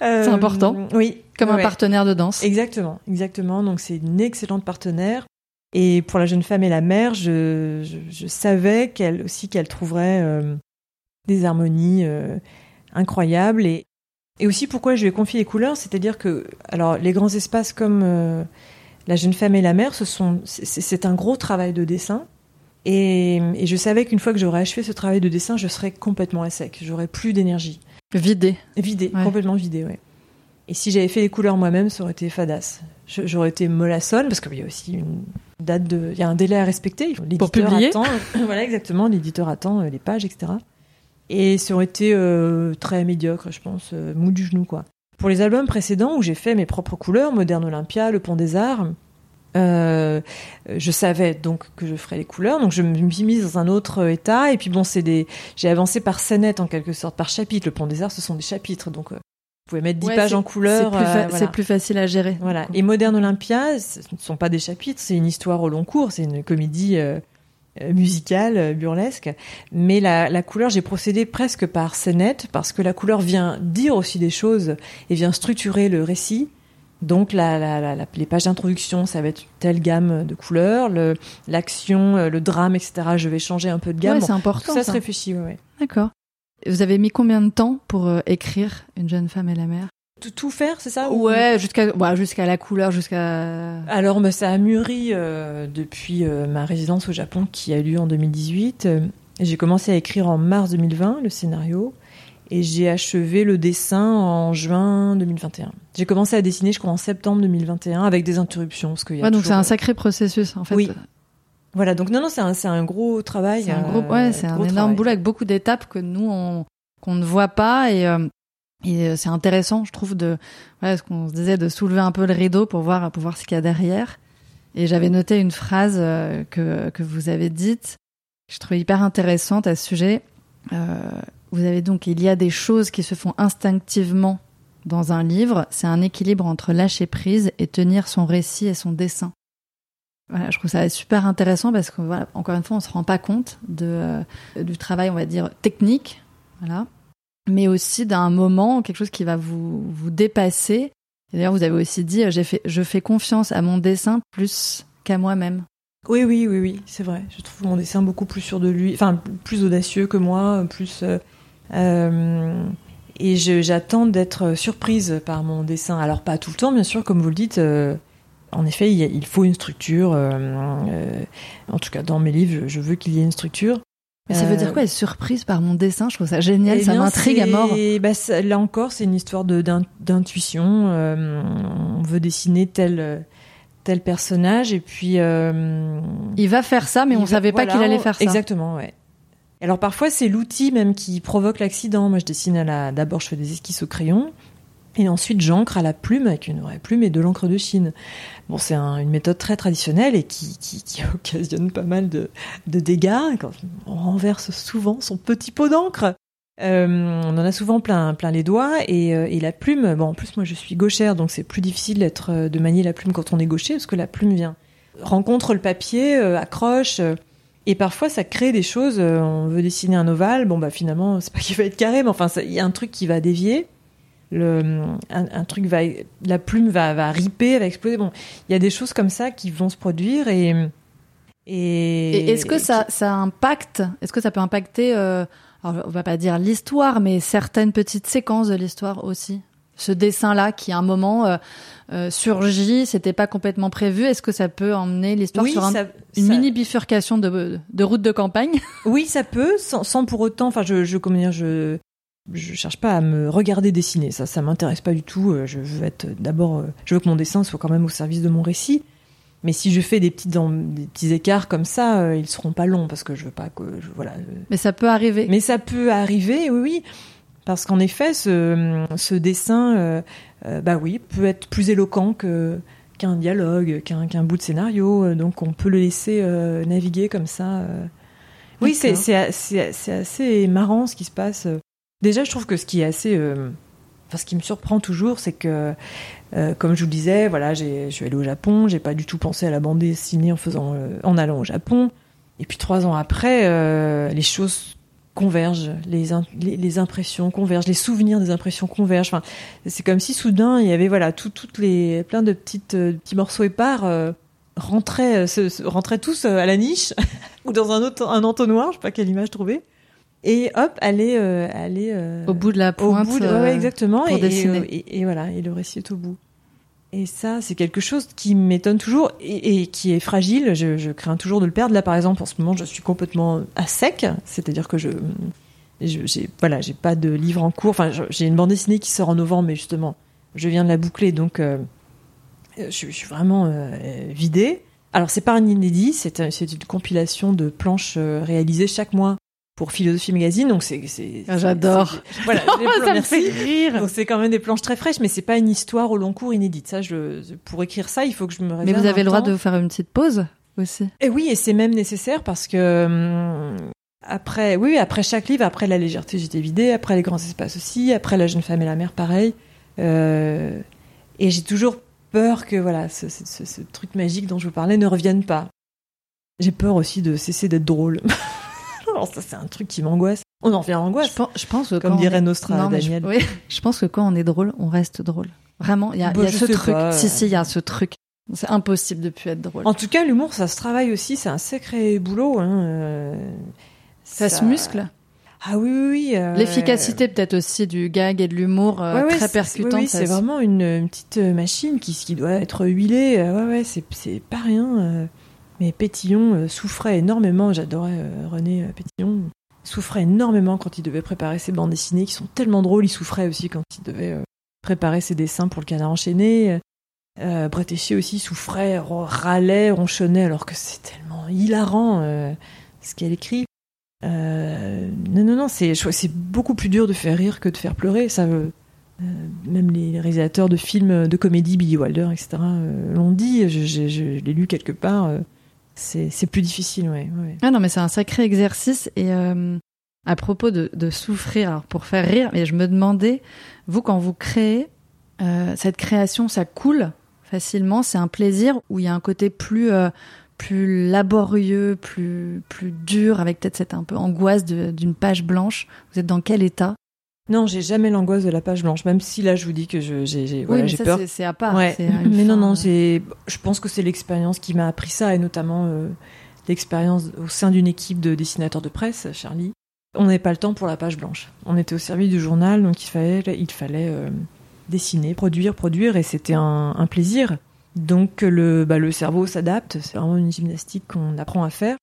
C'est important. Oui, Comme un partenaire de danse. Exactement, exactement. Donc c'est une excellente partenaire. Et pour la jeune femme et la mère, je, je, je savais qu'elle aussi qu'elle trouverait euh, des harmonies euh, incroyables et et aussi pourquoi je lui ai confié les couleurs, c'est-à-dire que alors les grands espaces comme euh, la jeune femme et la mère, ce sont c'est un gros travail de dessin. Et, et je savais qu'une fois que j'aurais achevé ce travail de dessin, je serais complètement à sec, j'aurais plus d'énergie. Vidé. Vidé, Ouais. complètement vidé, ouais. Et si j'avais fait les couleurs moi-même, ça aurait été fadasse. J'aurais été mollassonne, parce qu'il y a aussi une date de. Il y a un délai à respecter. L'éditeur publier. attend- voilà, exactement. L'éditeur attend euh, les pages, etc. Et ça aurait été euh, très médiocre, je pense, euh, mou du genou, quoi. Pour les albums précédents, où j'ai fait mes propres couleurs, Moderne Olympia, Le Pont des Arts, euh, je savais donc que je ferais les couleurs, donc je me suis mise dans un autre état. Et puis bon, c'est des, j'ai avancé par scénette en quelque sorte, par chapitre. Le Pont des Arts, ce sont des chapitres, donc euh, vous pouvez mettre 10 Ouais, pages en couleur. C'est plus, fa- euh, voilà. c'est plus facile à gérer. Voilà. Et Moderne Olympia, ce ne sont pas des chapitres, c'est une histoire au long cours, c'est une comédie musicale, burlesque. Mais la, la couleur, j'ai procédé presque par scénette, parce que la couleur vient dire aussi des choses et vient structurer le récit. Donc la, la- la- la- les pages d'introduction, ça va être telle gamme de couleurs, le- l'action, euh, le drame, etc. Je vais changer un peu de gamme. Ouais, Bon, c'est important. ça, ça. se réfléchit, ouais. D'accord. Vous avez mis combien de temps pour euh, écrire Une jeune femme et la mère Tout, tout faire, c'est ça ou- Ouais, jusqu'à ouais, jusqu'à la couleur, jusqu'à. Alors, bah, ça a mûri euh, depuis euh, ma résidence au Japon qui a eu lieu en 2018. Euh, j'ai commencé à écrire en mars 2020 le scénario et j'ai achevé le dessin en juin 2021. J'ai commencé à dessiner, je crois, en septembre 2021 avec des interruptions. Parce qu'il y a Ouais, donc c'est un sacré processus en fait. Oui. Voilà, donc non, non, c'est un, c'est un gros travail. C'est un gros, euh, ouais, c'est un gros énorme boulot avec beaucoup d'étapes que nous on qu'on ne voit pas et euh, et euh, c'est intéressant, je trouve, de voilà, ce qu'on se disait de soulever un peu le rideau pour voir pour voir ce qu'il y a derrière. Et j'avais noté une phrase euh, que que vous avez dite, que je trouvais hyper intéressante à ce sujet. Euh, vous avez donc il y a des choses qui se font instinctivement dans un livre. C'est un équilibre entre lâcher prise et tenir son récit et son dessin. Voilà, je trouve ça super intéressant parce que voilà, encore une fois, on se rend pas compte de euh, du travail, on va dire technique, voilà, mais aussi d'un moment, quelque chose qui va vous vous dépasser. D'ailleurs, vous avez aussi dit, euh, fait, je fais confiance à mon dessin plus qu'à moi-même. Oui, oui, oui, oui, c'est vrai. Je trouve mon dessin beaucoup plus sûr de lui, enfin plus audacieux que moi, plus. euh, et je- j'attends d'être surprise par mon dessin. Alors pas tout le temps, bien sûr, comme vous le dites. euh, en effet, il, y a- il faut une structure. euh, euh, en tout cas, dans mes livres, je, je veux qu'il y ait une structure. Mais ça veut Euh, dire quoi être surprise par mon dessin? Je trouve ça génial, eh ça m'intrigue à mort. bah, ça- là encore, c'est une histoire d'intuition. euh, on veut dessiner tel tel personnage et puis. euh, Il va faire ça, mais on va- savait pas voilà, qu'il allait faire ça. Exactement, ouais. Alors parfois c'est l'outil même qui provoque l'accident. Moi je dessine à la. D'abord je fais des esquisses au crayon et ensuite j'encre à la plume avec une vraie plume et de l'encre de Chine. Bon c'est un- une méthode très traditionnelle et qui, <laughs> occasionne pas mal de, dégâts. On renverse souvent son petit pot d'encre. Euh, on en a souvent plein, plein les doigts et, euh, et la plume. Bon, en plus moi je suis gauchère, donc c'est plus difficile d'être euh, de manier la plume quand on est gaucher parce que la plume vient rencontre le papier, accroche. Et parfois, ça crée des choses. euh, on veut dessiner un ovale. Bon, bah finalement, c'est pas <laughs> qu'il va être carré, mais enfin, il y a un truc qui va dévier. Le, un, un truc va, la plume va, va riper, va exploser. Bon, il y a des choses comme ça qui vont se produire et. Et, Et est-ce que ça, ça impacte Est-ce que ça peut impacter euh, alors, on va pas dire l'histoire, mais certaines petites séquences de l'histoire aussi? Ce dessin-là qui à un moment euh, euh, surgit, c'était pas complètement prévu. Est-ce que ça peut emmener l'histoire Oui, sur un- ça- une ça- mini bifurcation de, de route de campagne? Oui, ça peut, sans, sans pour autant. Enfin, je, je, comment dire, je, je cherche pas à me regarder dessiner. Ça, ça m'intéresse pas du tout. Euh, Je veux être d'abord, euh, je veux que mon dessin soit quand même au service de mon récit. Mais si je fais des petites, en- des petits écarts comme ça, euh, ils seront pas longs parce que je veux pas que, je- voilà. Mais ça peut arriver. Mais ça peut arriver, oui, oui. Parce qu'en effet, ce, ce dessin, euh, euh, bah oui, peut être plus éloquent que qu'un dialogue, qu'un qu'un bout de scénario. euh, Donc on peut le laisser euh, naviguer comme ça. Oui, c'est D'accord. c'est c'est c'est assez marrant ce qui se passe. Déjà, je trouve que ce qui est assez, enfin, ce qui me surprend toujours, c'est que, comme je vous le disais, voilà, j'ai- je suis allée au Japon, j'ai pas du tout pensé à la bande dessinée en faisant, en allant au Japon. Et puis trois ans après, les choses convergent, les, les, les impressions convergent, les souvenirs des impressions convergent. Enfin, c'est comme si soudain il y avait voilà tout, toutes les plein de petites euh, petits morceaux épars euh, rentraient euh, se, se- rentraient tous euh, à la niche <laughs> ou dans un autre un entonnoir, je sais pas quelle image trouver. Et hop, aller euh, aller euh, Au bout de la au pointe. bout de- ouais, exactement. pour. Et, et- et voilà, et le récit est au bout. Et ça, c'est quelque chose qui m'étonne toujours et, qui est fragile. Je, crains toujours de le perdre. Là, par exemple, en ce moment, je suis complètement à sec. C'est-à-dire que je, je- j'ai, voilà, j'ai pas de livre en cours. Enfin, j'ai une bande dessinée qui sort en novembre, mais justement, je viens de la boucler, donc euh, je, suis vraiment euh, vidée. Alors, c'est pas un inédit, c'est une compilation de planches euh, réalisées chaque mois pour Philosophie Magazine. Donc, c'est, c'est, Ah, j'adore. Voilà, <laughs> plein- ça me fait rire. Donc c'est quand même des planches très fraîches, mais c'est pas une histoire au long cours inédite. Ça, je, pour écrire ça, il faut que je me. Mais vous avez le droit temps. de faire une petite pause aussi. Et oui, et c'est même nécessaire parce que hum, après, oui, après chaque livre, après la légèreté, j'étais vidée, après les grands espaces aussi, après la jeune femme et la mère, pareil. Euh, et j'ai toujours peur que voilà, ce, ce- ce- ce truc magique dont je vous parlais ne revienne pas. J'ai peur aussi de cesser d'être drôle. <laughs> Alors ça, c'est un truc qui m'angoisse. On en revient à Je l'angoisse. pense, je pense que Comme dirait est- Nostra, Non, je- Daniel. oui, je pense que quand on est drôle, on reste drôle. Vraiment, il y a, Bah, y a ce truc. pas. Si, si, il y a ce truc. C'est impossible de plus être drôle. En tout cas, l'humour, ça se travaille aussi. C'est un sacré boulot. Hein. euh, Ça, se muscle. Ah oui, oui, oui. euh, L'efficacité peut-être aussi du gag et de l'humour euh, ouais, ouais, très c'est- percutante. oui, c'est vraiment une, une petite machine qui, qui doit être huilée. euh, Ouais, ouais, c'est pas rien. Mais Pétillon euh, souffrait énormément. J'adorais euh, René euh, Pétillon. Il souffrait énormément quand il devait préparer ses bandes dessinées qui sont tellement drôles. Il souffrait aussi quand il devait préparer ses dessins pour le canard enchaîné. Euh, Bretéché aussi souffrait, râlait, ronchonnait, alors que c'est tellement hilarant ce qu'elle écrit. Non, non, non, c'est beaucoup plus dur de faire rire que de faire pleurer. Ça, même les réalisateurs de films de comédie, Billy Wilder, etc., l'ont dit. Je l'ai lu quelque part. C'est plus difficile, ouais. Ah non, mais c'est un sacré exercice. Et euh, à propos de, de souffrir, alors pour faire rire, mais je me demandais, vous, quand vous créez, euh, cette création, ça coule facilement, c'est un plaisir ou il y a un côté plus, euh, plus laborieux, plus, plus dur, avec peut-être cette un peu angoisse d'une page blanche? Vous êtes dans quel état? Non, j'ai jamais l'angoisse de la page blanche, même si là, je vous dis que j'ai voilà, Oui, j'ai peur. c'est- à part. Ouais. Mais non, non, euh, c'est. Je pense que c'est l'expérience qui m'a appris ça, et notamment euh, l'expérience au sein d'une équipe de dessinateurs de presse, Charlie. On n'avait pas le temps pour la page blanche. On était au service du journal, donc il fallait, il fallait euh, dessiner, produire, produire, et c'était un, un plaisir. Donc le, bah, le cerveau s'adapte. C'est vraiment une gymnastique qu'on apprend à faire.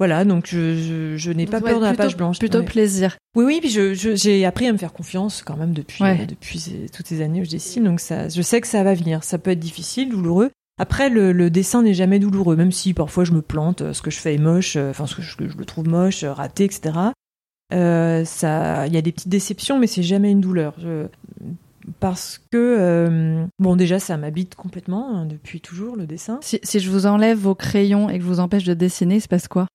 Voilà, donc je, je, je n'ai pas ouais, peur de la page blanche. Plutôt plaisir. Oui, oui, puis je, je- j'ai appris à me faire confiance quand même depuis, Ouais. euh, depuis ces- toutes ces années où je dessine. Donc ça, je sais que ça va venir. Ça peut être difficile, douloureux. Après, le, le dessin n'est jamais douloureux, même si parfois je me plante, euh, ce que je fais est moche, euh, enfin ce que je, le trouve moche, raté, etc. Euh, ça, il y a des petites déceptions, mais c'est jamais une douleur. Parce que euh, bon, déjà, ça m'habite complètement hein, depuis toujours le dessin. Si, si je vous enlève vos crayons et que je vous empêche de dessiner, il se passe quoi?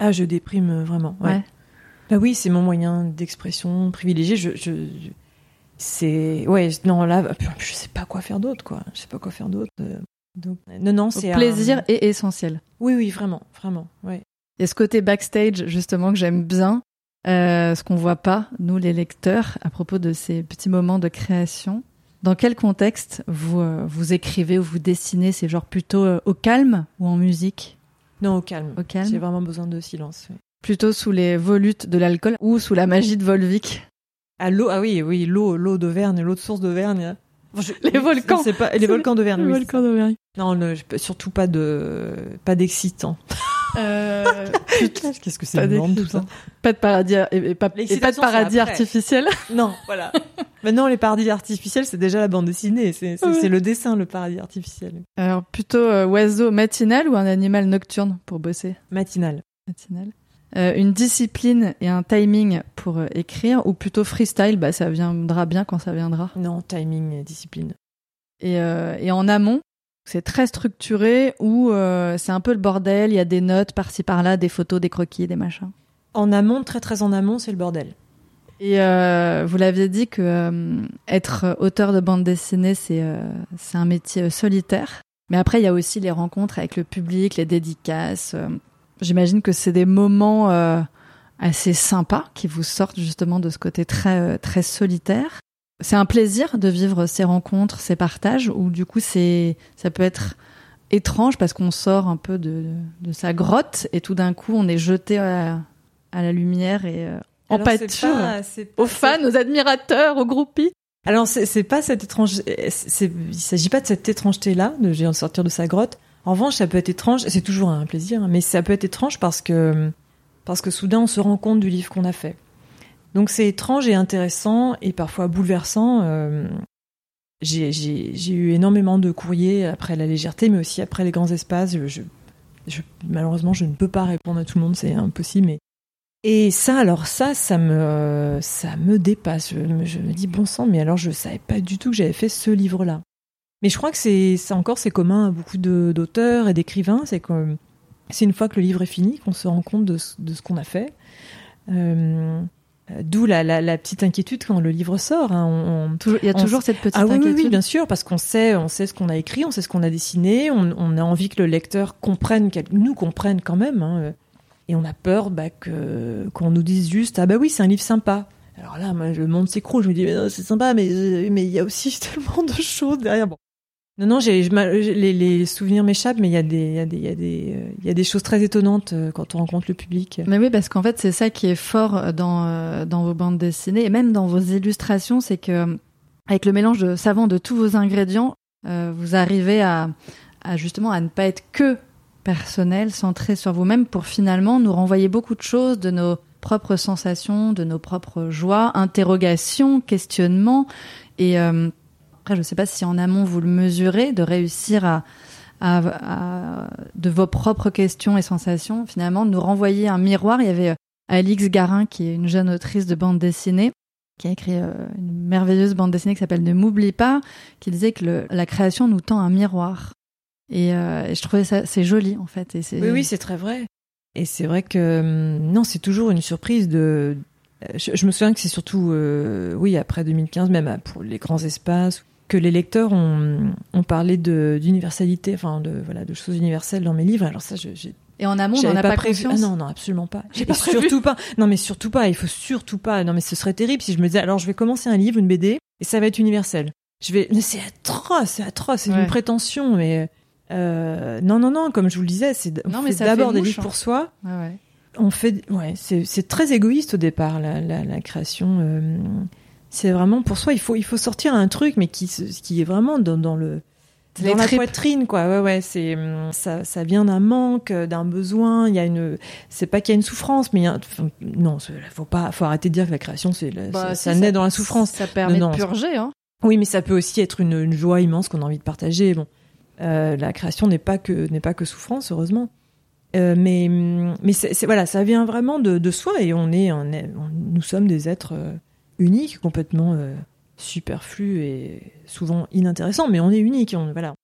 Ah, je déprime euh, vraiment. Ouais. Ouais. Bah oui, c'est mon moyen d'expression privilégié. Je, je, je- c'est ouais, non là, je sais pas quoi faire d'autre, quoi. Je sais pas quoi faire d'autre. euh. Donc non, non, Donc, c'est plaisir un- est essentiel. Oui, oui, vraiment, vraiment. Ouais. Et ce côté backstage, justement, que j'aime bien, euh, ce qu'on voit pas, nous les lecteurs, à propos de ces petits moments de création. Dans quel contexte vous, euh, vous écrivez ou vous dessinez? C'est genre plutôt euh, au calme ou en musique? Non, au calme. Au calme J'ai vraiment besoin de silence. Plutôt sous les volutes de l'alcool ou sous la magie de Volvic À l'eau, ah oui, oui, l'eau, l'eau d'Auvergne, l'eau de source d'Auvergne. les volcans. C'est pas les volcans d'Auvergne. Les oui, volcans d'Auvergne. Non, surtout pas de, pas d'excitant. Euh, <laughs> Qu'est-ce que c'est énorme, tout ça Pas de paradis, et, et pas, et pas de paradis artificiel. <laughs> Non, voilà. <laughs> Maintenant, les paradis artificiels, c'est déjà la bande dessinée. C'est le dessin, le paradis artificiel. Alors, plutôt euh, oiseau matinal ou un animal nocturne pour bosser? Matinal. Matinal. Euh, une discipline et un timing pour euh, écrire ou plutôt freestyle, bah, ça viendra bien quand ça viendra. Non, timing, discipline. Et, euh, et en amont, c'est très structuré ou euh, c'est un peu le bordel, il y a des notes par-ci par-là, des photos, des croquis, des machins. En amont, très très en amont, c'est le bordel. Et euh, vous l'aviez dit que euh, être auteur de bande dessinée, c'est c'est un métier solitaire. Mais après, il y a aussi les rencontres avec le public, les dédicaces. J'imagine que c'est des moments assez sympas qui vous sortent justement de ce côté très très solitaire. C'est un plaisir de vivre ces rencontres, ces partages, ou du coup, c'est ça peut être étrange parce qu'on sort un peu de, de sa grotte et tout d'un coup, on est jeté à, à la lumière et euh, en Alors, pâture pas- aux fans, aux admirateurs, aux groupies. Alors c'est pas cette étrange, il s'agit pas de cette étrangeté là de géant sortir de sa grotte. En revanche, ça peut être étrange, c'est toujours un plaisir, hein, mais ça peut être étrange parce que parce que soudain on se rend compte du livre qu'on a fait. Donc c'est étrange et intéressant et parfois bouleversant. euh, j'ai eu énormément de courriers après la légèreté, mais aussi après les grands espaces. Malheureusement, je ne peux pas répondre à tout le monde, c'est impossible. Et ça, alors ça, ça me, dépasse. Je, me- dis bon sang, mais alors je savais pas du tout que j'avais fait ce livre-là. Mais je crois que c'est, encore c'est commun à beaucoup d'auteurs et d'écrivains, c'est une fois que le livre est fini qu'on se rend compte de ce qu'on a fait. Euh, D'où la, la, la petite inquiétude quand le livre sort. hein. On- on- Toujours- Il y a On toujours cette petite ah oui, inquiétude. oui, bien sûr, parce qu'on sait, on sait ce qu'on a écrit, on sait ce qu'on a dessiné, on, a envie que le lecteur comprenne, nous comprenne quand même, hein, euh, et on a peur bah, que qu'on nous dise juste ah bah oui c'est un livre sympa. Alors là, moi, le monde s'écroule, je me dis mais c'est sympa, mais euh, mais il y a aussi <laughs> tellement de choses derrière. Bon. Non non, j'ai les, les souvenirs m'échappent, mais il y a des il y a des il y a des euh, y a des choses très étonnantes euh, quand on rencontre le public. Mais oui, parce qu'en fait, c'est ça qui est fort dans, euh, dans vos bandes dessinées et même dans vos illustrations, c'est que euh, avec le mélange de savant de tous vos ingrédients, euh, vous arrivez à, à justement à ne pas être que personnel, centré sur vous-même, pour finalement nous renvoyer beaucoup de choses de nos propres sensations, de nos propres joies, interrogations, questionnements. Et euh, je ne sais pas si en amont vous le mesurez, de réussir à, de vos propres questions et sensations, finalement, nous renvoyer un miroir. Il y avait euh, Alix Garin, qui est une jeune autrice de bande dessinée, qui a écrit euh, une merveilleuse bande dessinée qui s'appelle Ne m'oublie pas, qui disait que la création nous tend un miroir. Et, euh, et je trouvais ça c'est joli en fait. Oui, oui, c'est très vrai. Et c'est vrai que hum, non, c'est toujours une surprise de. Je, me souviens que c'est surtout, oui, après 2015, même pour les grands espaces, que les lecteurs ont, ont parlé d'universalité, enfin de voilà, de choses universelles dans mes livres. Alors ça, j'ai Et en amont, on n'en a pas, prévu. Ah non, non, absolument pas. J'ai pas prévu. surtout pas. Non, mais surtout pas. Il faut surtout pas. Non, mais ce serait terrible si je me disais, alors je vais commencer un livre, une BD, et ça va être universel. Je vais. Mais c'est atroce, c'est atroce, c'est Ouais. une prétention. Mais euh, non, non, non. Comme je vous le disais, c'est. D'abord des livres hein. pour soi. Ouais, ouais. On fait. Ouais, c'est c'est très égoïste au départ la, la, la création. euh, c'est vraiment pour soi. Il faut il faut sortir un truc, mais qui qui est vraiment dans, dans le dans la poitrine quoi ouais ouais c'est hum, ça ça vient d'un manque euh, d'un besoin il y a une c'est pas qu'il y a une souffrance mais il y a, enfin, non faut pas faut arrêter de dire que la création c'est Bah, ça, si, ça naît dans la souffrance Ça permet Non, non, de purger. Hein. oui mais ça peut aussi être une, une joie immense qu'on a envie de partager bon Euh, la création n'est pas que n'est pas que souffrance heureusement Euh, mais hum, mais c'est- voilà ça vient vraiment de, de soi et on est, on est on- nous sommes des êtres euh, uniques complètement euh, superflus et souvent inintéressants mais on est uniques on, voilà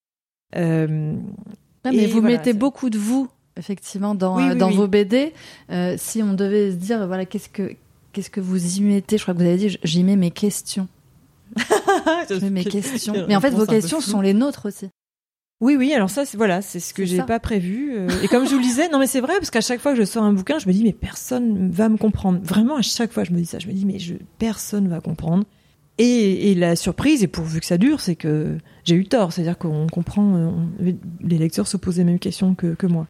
Euh, Non, mais vous voilà, mettez beaucoup de vous, effectivement, dans, Oui, euh, oui, dans oui. vos BD. Euh, si on devait se dire, voilà, qu'est-ce que, qu'est-ce que vous y mettez Je crois que vous avez dit, j'y mets mes questions. <laughs> Je mets mes questions. Mais en fait, vos questions sont les nôtres aussi. Oui, oui, alors ça, c'est voilà, c'est ce que j'ai pas prévu. euh, et comme je vous le disais, non mais c'est vrai, parce qu'à chaque fois que je sors un bouquin, je me dis, mais personne va me comprendre. Vraiment, à chaque fois, je me dis ça. Je me dis, mais je, personne va comprendre. Et, et la surprise, et pourvu que ça dure, c'est que j'ai eu tort. C'est-à-dire qu'on comprend, euh, on- les lecteurs se posent les mêmes questions que, que moi.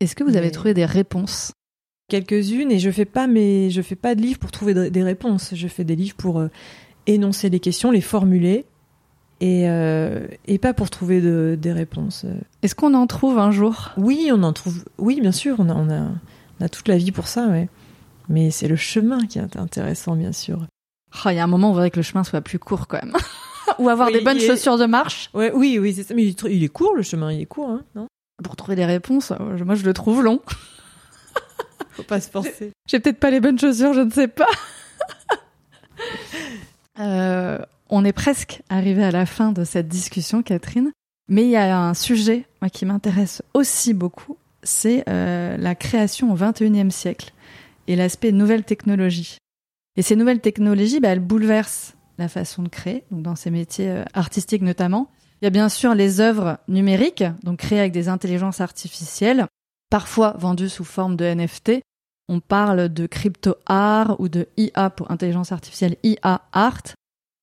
Est-ce que vous avez Mais- trouvé des réponses? Quelques-unes et je fais pas mes, je fais pas de livres pour trouver de- des réponses. Je fais des livres pour euh, énoncer les questions, les formuler et euh, et pas pour trouver de- des réponses. Est-ce qu'on en trouve un jour? Oui, on en trouve. Oui, bien sûr, on a, on a, on a toute la vie pour ça, ouais. Mais c'est le chemin qui est intéressant, bien sûr. Oh, Il y a un moment où on voudrait que le chemin soit plus court quand même. <laughs> Ou avoir Oui, des bonnes est- chaussures de marche. Ouais, oui, oui, c'est ça. Mais il est, tr- il est court, le chemin, il est court, hein, non? Pour trouver des réponses, euh, moi je le trouve long. <laughs> Faut pas se forcer. J'ai peut-être pas les bonnes chaussures, je ne sais pas. <laughs> Euh, on est presque arrivé à la fin de cette discussion, Catherine. Mais il y a un sujet qui m'intéresse aussi beaucoup, c'est euh, la création au XXIe siècle et l'aspect nouvelles technologies. Et ces nouvelles technologies, bah, elles bouleversent la façon de créer, donc dans ces métiers euh, artistiques notamment. Il y a bien sûr les œuvres numériques, donc créées avec des intelligences artificielles, parfois vendues sous forme de NFT, on parle de crypto art ou de IA pour intelligence artificielle IA art.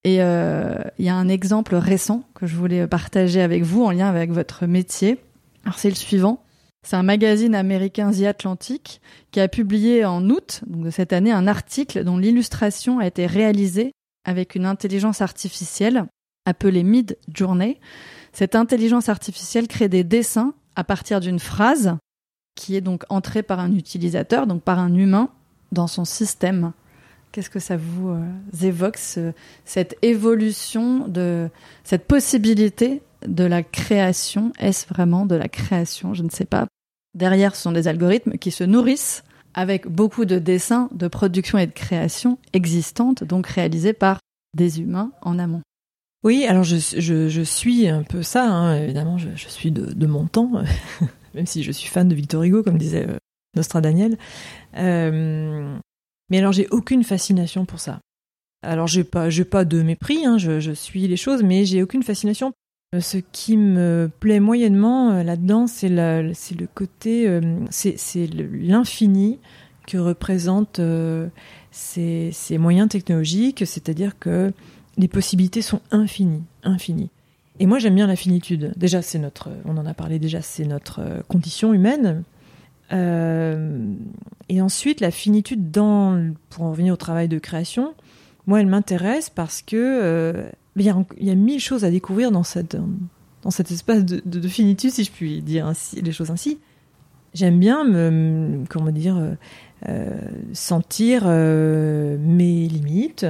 Et euh, il y a un exemple récent que je voulais partager avec vous en lien avec votre métier. Alors c'est le suivant. C'est un magazine américain The Atlantic qui a publié en août de cette année un article dont l'illustration a été réalisée avec une intelligence artificielle appelée Mid Journey. Cette intelligence artificielle crée des dessins à partir d'une phrase qui est donc entré par un utilisateur, donc par un humain, dans son système. Qu'est-ce que ça vous euh, évoque, ce- cette évolution, de cette possibilité de la création? Est-ce vraiment de la création? Je ne sais pas. Derrière, ce sont des algorithmes qui se nourrissent avec beaucoup de dessins, de production et de création existantes, donc réalisés par des humains en amont. Oui, alors je, suis un peu ça, hein, évidemment, je, suis de, de mon temps, <laughs> même si je suis fan de Victor Hugo, comme disait euh, Nostra Daniel. Euh, mais alors, j'ai aucune fascination pour ça. Alors, j'ai pas, j'ai pas de mépris, hein, je, suis les choses, mais j'ai aucune fascination. Euh, Ce qui me plaît moyennement euh, là-dedans, c'est la- c'est le côté, euh, c'est c'est l'infini que représentent euh, ces, ces moyens technologiques, c'est-à-dire que les possibilités sont infinies, infinies. Et moi, j'aime bien la finitude. Déjà, c'est notre, on en a parlé déjà, c'est notre euh, condition humaine. Euh, et ensuite, la finitude pour en revenir au travail de création, moi, elle m'intéresse parce que euh, il y, a, mille choses à découvrir dans cet espace de, de- de finitude, si je puis dire les choses ainsi. J'aime bien me, comment dire, euh, sentir mes limites,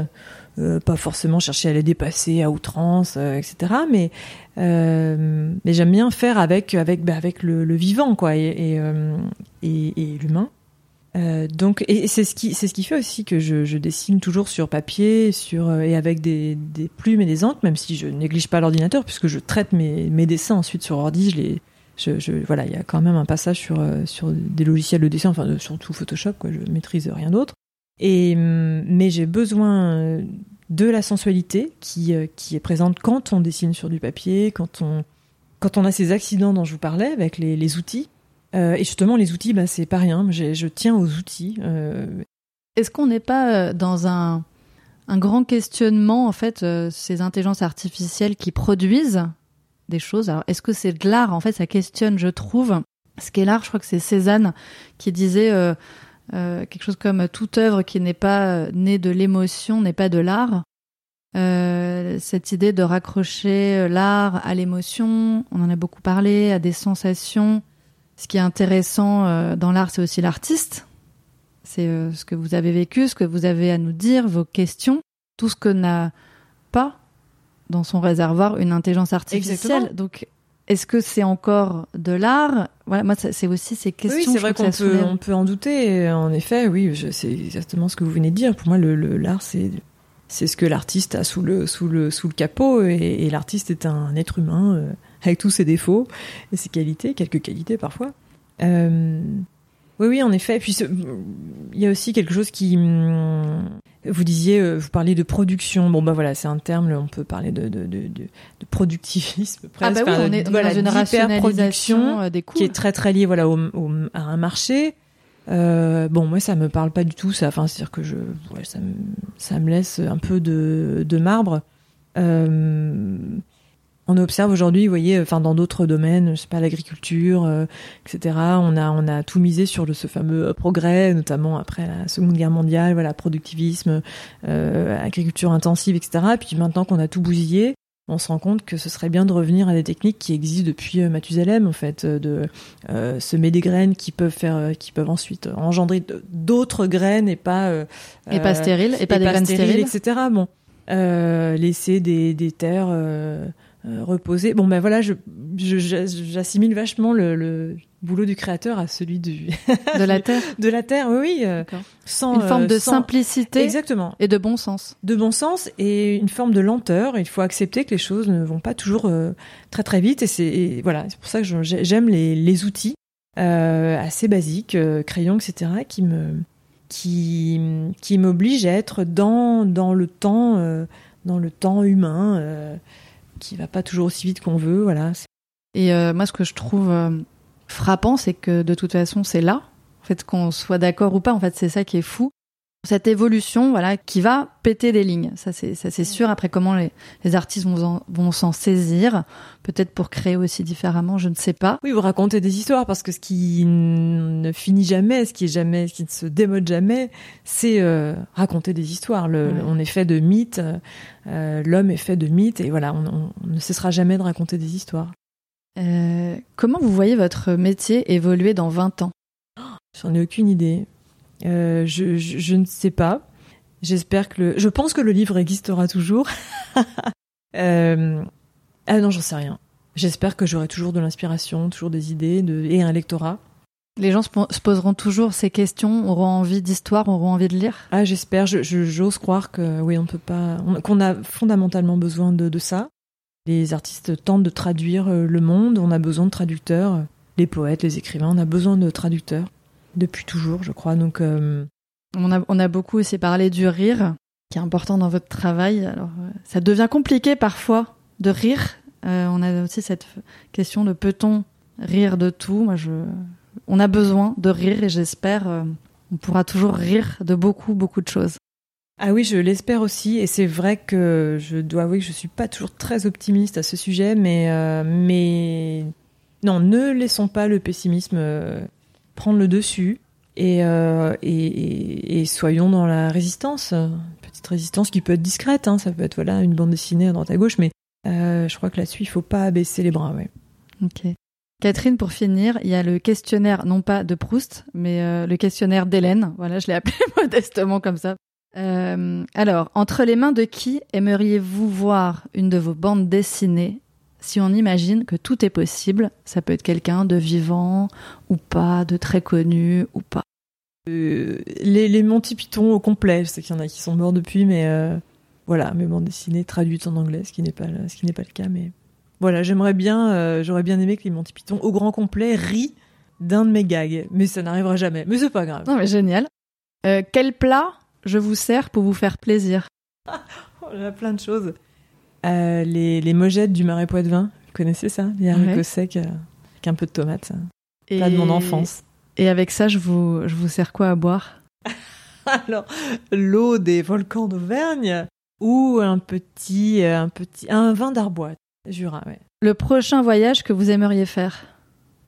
euh, pas forcément chercher à les dépasser à outrance, euh, etc. Mais euh, mais j'aime bien faire avec avec bah, avec le, le vivant quoi et et, euh, et, et l'humain. Euh, donc et c'est ce qui c'est ce qui fait aussi que je, je dessine toujours sur papier, sur et avec des, des plumes et des encres, même si je néglige pas l'ordinateur puisque je traite mes mes dessins ensuite sur ordi, je les je, je- voilà, il y a quand même un passage sur sur des logiciels de dessin, enfin surtout Photoshop, quoi. Je maîtrise rien d'autre. Hum, mais j'ai besoin euh, de la sensualité qui euh, qui est présente quand on dessine sur du papier, quand on quand on a ces accidents dont je vous parlais avec les, les outils. Euh, et justement, les outils, bah, c'est pas rien. Je tiens aux outils. Est-ce qu'on n'est pas dans un, un grand questionnement, en fait, ces intelligences artificielles qui produisent des choses? Alors, est-ce que c'est de l'art? En fait, ça questionne, je trouve. Ce qu'est l'art, je crois que c'est Cézanne qui disait euh, quelque chose comme toute œuvre qui n'est pas euh, née de l'émotion n'est pas de l'art. Euh, cette idée de raccrocher l'art à l'émotion, on en a beaucoup parlé, à des sensations. Ce qui est intéressant euh, dans l'art, c'est aussi l'artiste. C'est ce que vous avez vécu, ce que vous avez à nous dire, vos questions, tout ce que n'a pas dans son réservoir une intelligence artificielle. Exactement. Donc, est-ce que c'est encore de l'art? Voilà, moi, c'est aussi ces questions. oui, c'est vrai qu'on peut, on peut en douter. En effet, oui, c'est exactement ce que vous venez de dire. Pour moi, le le- l'art, c'est c'est ce que l'artiste a sous le sous le sous le capot, et, et l'artiste est un être humain euh, avec tous ses défauts et ses qualités, quelques qualités parfois. Euh, oui, oui, en effet. Et puis il y a aussi quelque chose qui hum, vous disiez, euh, vous parliez de production. Bon, bah voilà, c'est un terme. On peut parler de de de, de, productivisme Ah presque. bah oui, enfin, on est, voilà, dans une rationalisation euh, des coûts. qui est très très lié voilà au, au- à un marché. Euh, bon, moi ça me parle pas du tout. Ça, enfin, c'est-à-dire que je, ouais, ça, me, ça me laisse un peu de, de marbre. Euh, on observe aujourd'hui, vous voyez, enfin dans d'autres domaines, je sais pas l'agriculture, euh, etc. On a on a tout misé sur le, ce fameux progrès, notamment après la Seconde Guerre mondiale, voilà, productivisme, euh, agriculture intensive, etc. puis maintenant qu'on a tout bousillé, on se rend compte que ce serait bien de revenir à des techniques qui existent depuis euh, Mathusalem, en fait, de euh, semer des graines qui peuvent faire, qui peuvent ensuite engendrer d'autres graines et pas et pas stériles et pas des graines stériles, etc. Bon, laisser des des terres euh, reposer. Bon ben voilà, je, j'assimile vachement le, boulot du créateur à celui du de la <laughs> terre. de la terre, oui. Euh, sans une forme de euh, simplicité, exactement, et de bon sens. De bon sens et une forme de lenteur. Il faut accepter que les choses ne vont pas toujours très très vite et c'est voilà, c'est pour ça que j'aime les, les outils assez basiques, crayons, etc., qui me qui qui m'obligent à être dans dans le temps dans le temps humain qui va pas toujours aussi vite qu'on veut, voilà. Et euh, moi, ce que je trouve euh, frappant, c'est que de toute façon, c'est là. En fait, qu'on soit d'accord ou pas, en fait, c'est ça qui est fou cette évolution voilà qui va péter des lignes. Ça c'est ça c'est sûr. Après comment les, les artistes vont s'en saisir? Peut-être pour créer aussi différemment je ne sais pas. Oui vous racontez des histoires parce que ce qui ne finit jamais ce qui est jamais ce qui ne se démode jamais c'est euh, raconter des histoires. Le, on est fait de mythes euh, l'homme est fait de mythes et voilà on, on, ne cessera jamais de raconter des histoires. Euh, comment vous voyez votre métier évoluer dans 20 ans? J'en ai aucune idée. Euh, je, je, je, ne sais pas. J'espère que le. Je pense que le livre existera toujours. <laughs> euh... Ah non, j'en sais rien. J'espère que j'aurai toujours de l'inspiration, toujours des idées de... et un lectorat. Les gens se, poseront toujours ces questions, auront envie d'histoire, auront envie de lire? Ah, j'espère. J'ose croire que oui, on peut pas, qu'on a fondamentalement besoin de, de ça. Les artistes tentent de traduire euh, le monde. On a besoin de traducteurs. Les poètes, les écrivains, on a besoin de traducteurs depuis toujours, je crois. Donc, euh, on, a, on a beaucoup aussi parlé du rire, qui est important dans votre travail. Alors, euh, ça devient compliqué parfois de rire. Euh, on a aussi cette question de peut-on rire de tout? Moi, je, on a besoin de rire et j'espère on pourra toujours rire de beaucoup, beaucoup de choses. Ah oui, je l'espère aussi, et c'est vrai que je dois avouer que je suis pas toujours très optimiste à ce sujet, mais mais non, ne laissons pas le pessimisme prendre le dessus euh, et, soyons dans la résistance. Petite résistance qui peut être discrète, hein, ça peut être voilà une bande dessinée à droite à gauche, mais euh, je crois que là-dessus il faut pas baisser les bras. Ouais. Ok. Catherine, pour finir, il y a le questionnaire, non pas de Proust, mais euh, le questionnaire d'Hélène. Voilà, je l'ai appelé <laughs> modestement comme ça. Alors, entre les mains de qui aimeriez-vous voir une de vos bandes dessinées si on imagine que tout est possible, ça peut être quelqu'un de vivant ou pas, de très connu ou pas. Euh, les, les Monty Python au complet, je sais qu'il y en a qui sont morts depuis, mais euh, voilà, mes bandes dessinées traduites en anglais, ce qui n'est pas, ce qui n'est pas le cas, mais voilà, j'aimerais bien, euh, j'aurais bien aimé que les Monty Python au grand complet rient d'un de mes gags, mais ça n'arrivera jamais. Mais c'est pas grave. Non mais génial. quel plat je vous sers pour vous faire plaisir? <laughs> Oh, Il y a plein de choses. Euh, les, les mojettes du marais Poitevin. Vous connaissez ça? Les haricots secs euh, avec un peu de tomate. Et... Plat de mon enfance. Et avec ça, je vous, je vous sers quoi à boire? <laughs> Alors, l'eau des volcans d'Auvergne ou un petit, euh, un petit, un vin d'Arbois, Jura, ouais. Le prochain voyage que vous aimeriez faire?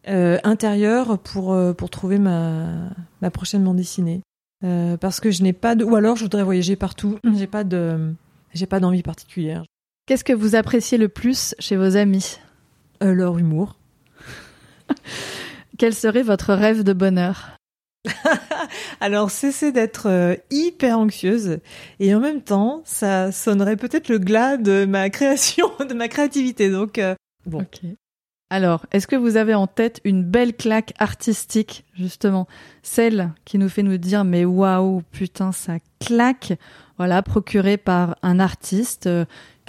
Euh, Intérieur pour, pour trouver ma, ma prochaine bande dessinée. Euh, parce que je n'ai pas de, ou alors je voudrais voyager partout. J'ai pas de, j'ai pas d'envie particulière. Qu'est-ce que vous appréciez le plus chez vos amis euh, Leur humour. Quel serait votre rêve de bonheur <laughs> Alors, cesser d'être euh, hyper anxieuse et en même temps, ça sonnerait peut-être le glas de ma <laughs> création, de ma créativité. Donc, euh, bon. Alors, est-ce que vous avez en tête une belle claque artistique, justement, celle qui nous fait nous dire mais waouh, putain, ça claque, voilà, procurée par un artiste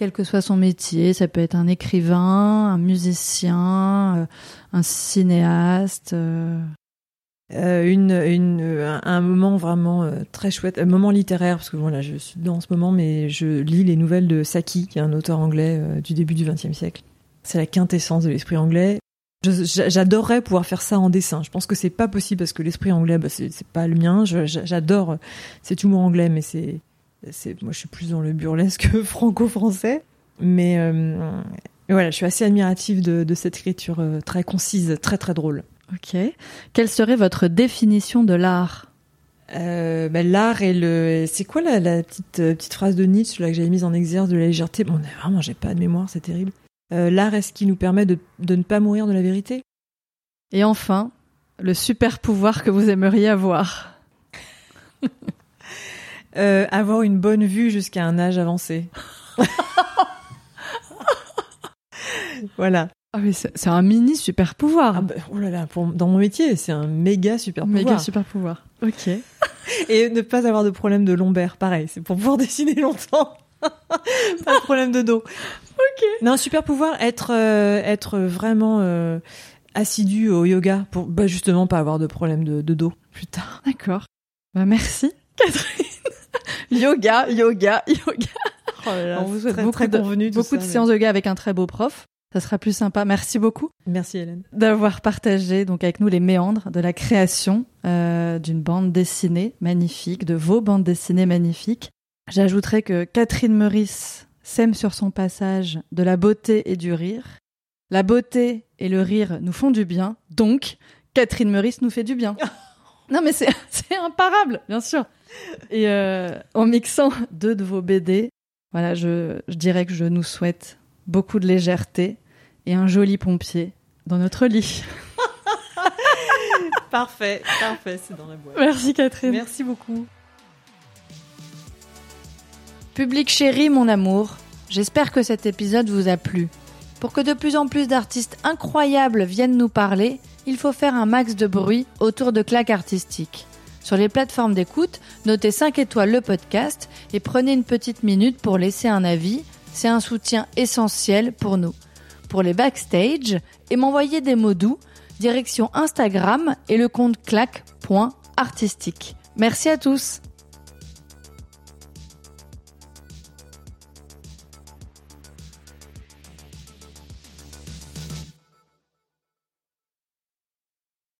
quel que soit son métier. Ça peut être un écrivain, un musicien, euh, un cinéaste. Euh. Euh, un moment vraiment très chouette, un moment littéraire, parce que je suis dans ce moment, mais je lis les nouvelles de Saki, qui est un auteur anglais du début du XXe siècle. C'est la quintessence de l'esprit anglais. J'adorerais pouvoir faire ça en dessin. Je pense que c'est pas possible parce que l'esprit anglais, bah, c'est pas le mien. J'adore cet humour anglais, mais c'est moi je suis plus dans le burlesque <laughs> franco-français mais euh, Et voilà, je suis assez admirative de, de cette écriture euh, très concise, très très drôle. Ok. Quelle serait votre définition de l'art? Euh, ben, l'art et le, c'est quoi la, la petite euh, petite phrase de Nietzsche là que j'avais mise en exergue de la légèreté? Bon, vraiment, j'ai pas de mémoire, c'est terrible. L'art est ce qui nous permet de, de ne pas mourir de la vérité? Et enfin, le super pouvoir que vous aimeriez avoir. <laughs> Euh, avoir une bonne vue jusqu'à un âge avancé. <laughs> voilà. Ah oui, c'est un mini super pouvoir. Ah bah, oh là là, pour, dans mon métier, c'est un méga super pouvoir. Méga super pouvoir. Ok. <laughs> Et ne pas avoir de problème de lombaire, pareil, c'est pour pouvoir <laughs> dessiner longtemps. pas de problème de dos. Ok. Non, super pouvoir, être euh, être vraiment euh, assidu au yoga pour bah, justement pas avoir de problème de, de dos plus tard. D'accord. Bah merci, Catherine. Yoga, yoga, <laughs> yoga. On vous souhaite Très, beaucoup très de, convenu, beaucoup de séances de yoga avec un très beau prof. Ça sera plus sympa. Merci beaucoup Merci Hélène. d'avoir partagé donc avec nous les méandres de la création euh, d'une bande dessinée magnifique, de vos bandes dessinées magnifiques. J'ajouterai que Catherine Meurice sème sur son passage de la beauté et du rire. La beauté et le rire nous font du bien, donc Catherine Meurice nous fait du bien. <laughs> non mais <laughs> c'est imparable, bien sûr. <laughs> Et euh, en mixant deux de vos BD, voilà, je, je dirais que je nous souhaite beaucoup de légèreté et un joli pompier dans notre lit. <laughs> Parfait, parfait, c'est dans la boîte. Merci Catherine. Merci beaucoup. Public chéri, mon amour, j'espère que cet épisode vous a plu. Pour que de plus en plus d'artistes incroyables viennent nous parler, il faut faire un max de bruit autour de claques artistiques. Sur les plateformes d'écoute, notez 5 étoiles le podcast et prenez une petite minute pour laisser un avis, c'est un soutien essentiel pour nous. Pour les backstage et m'envoyer des mots doux, direction Instagram et le compte claque.artistique. Merci à tous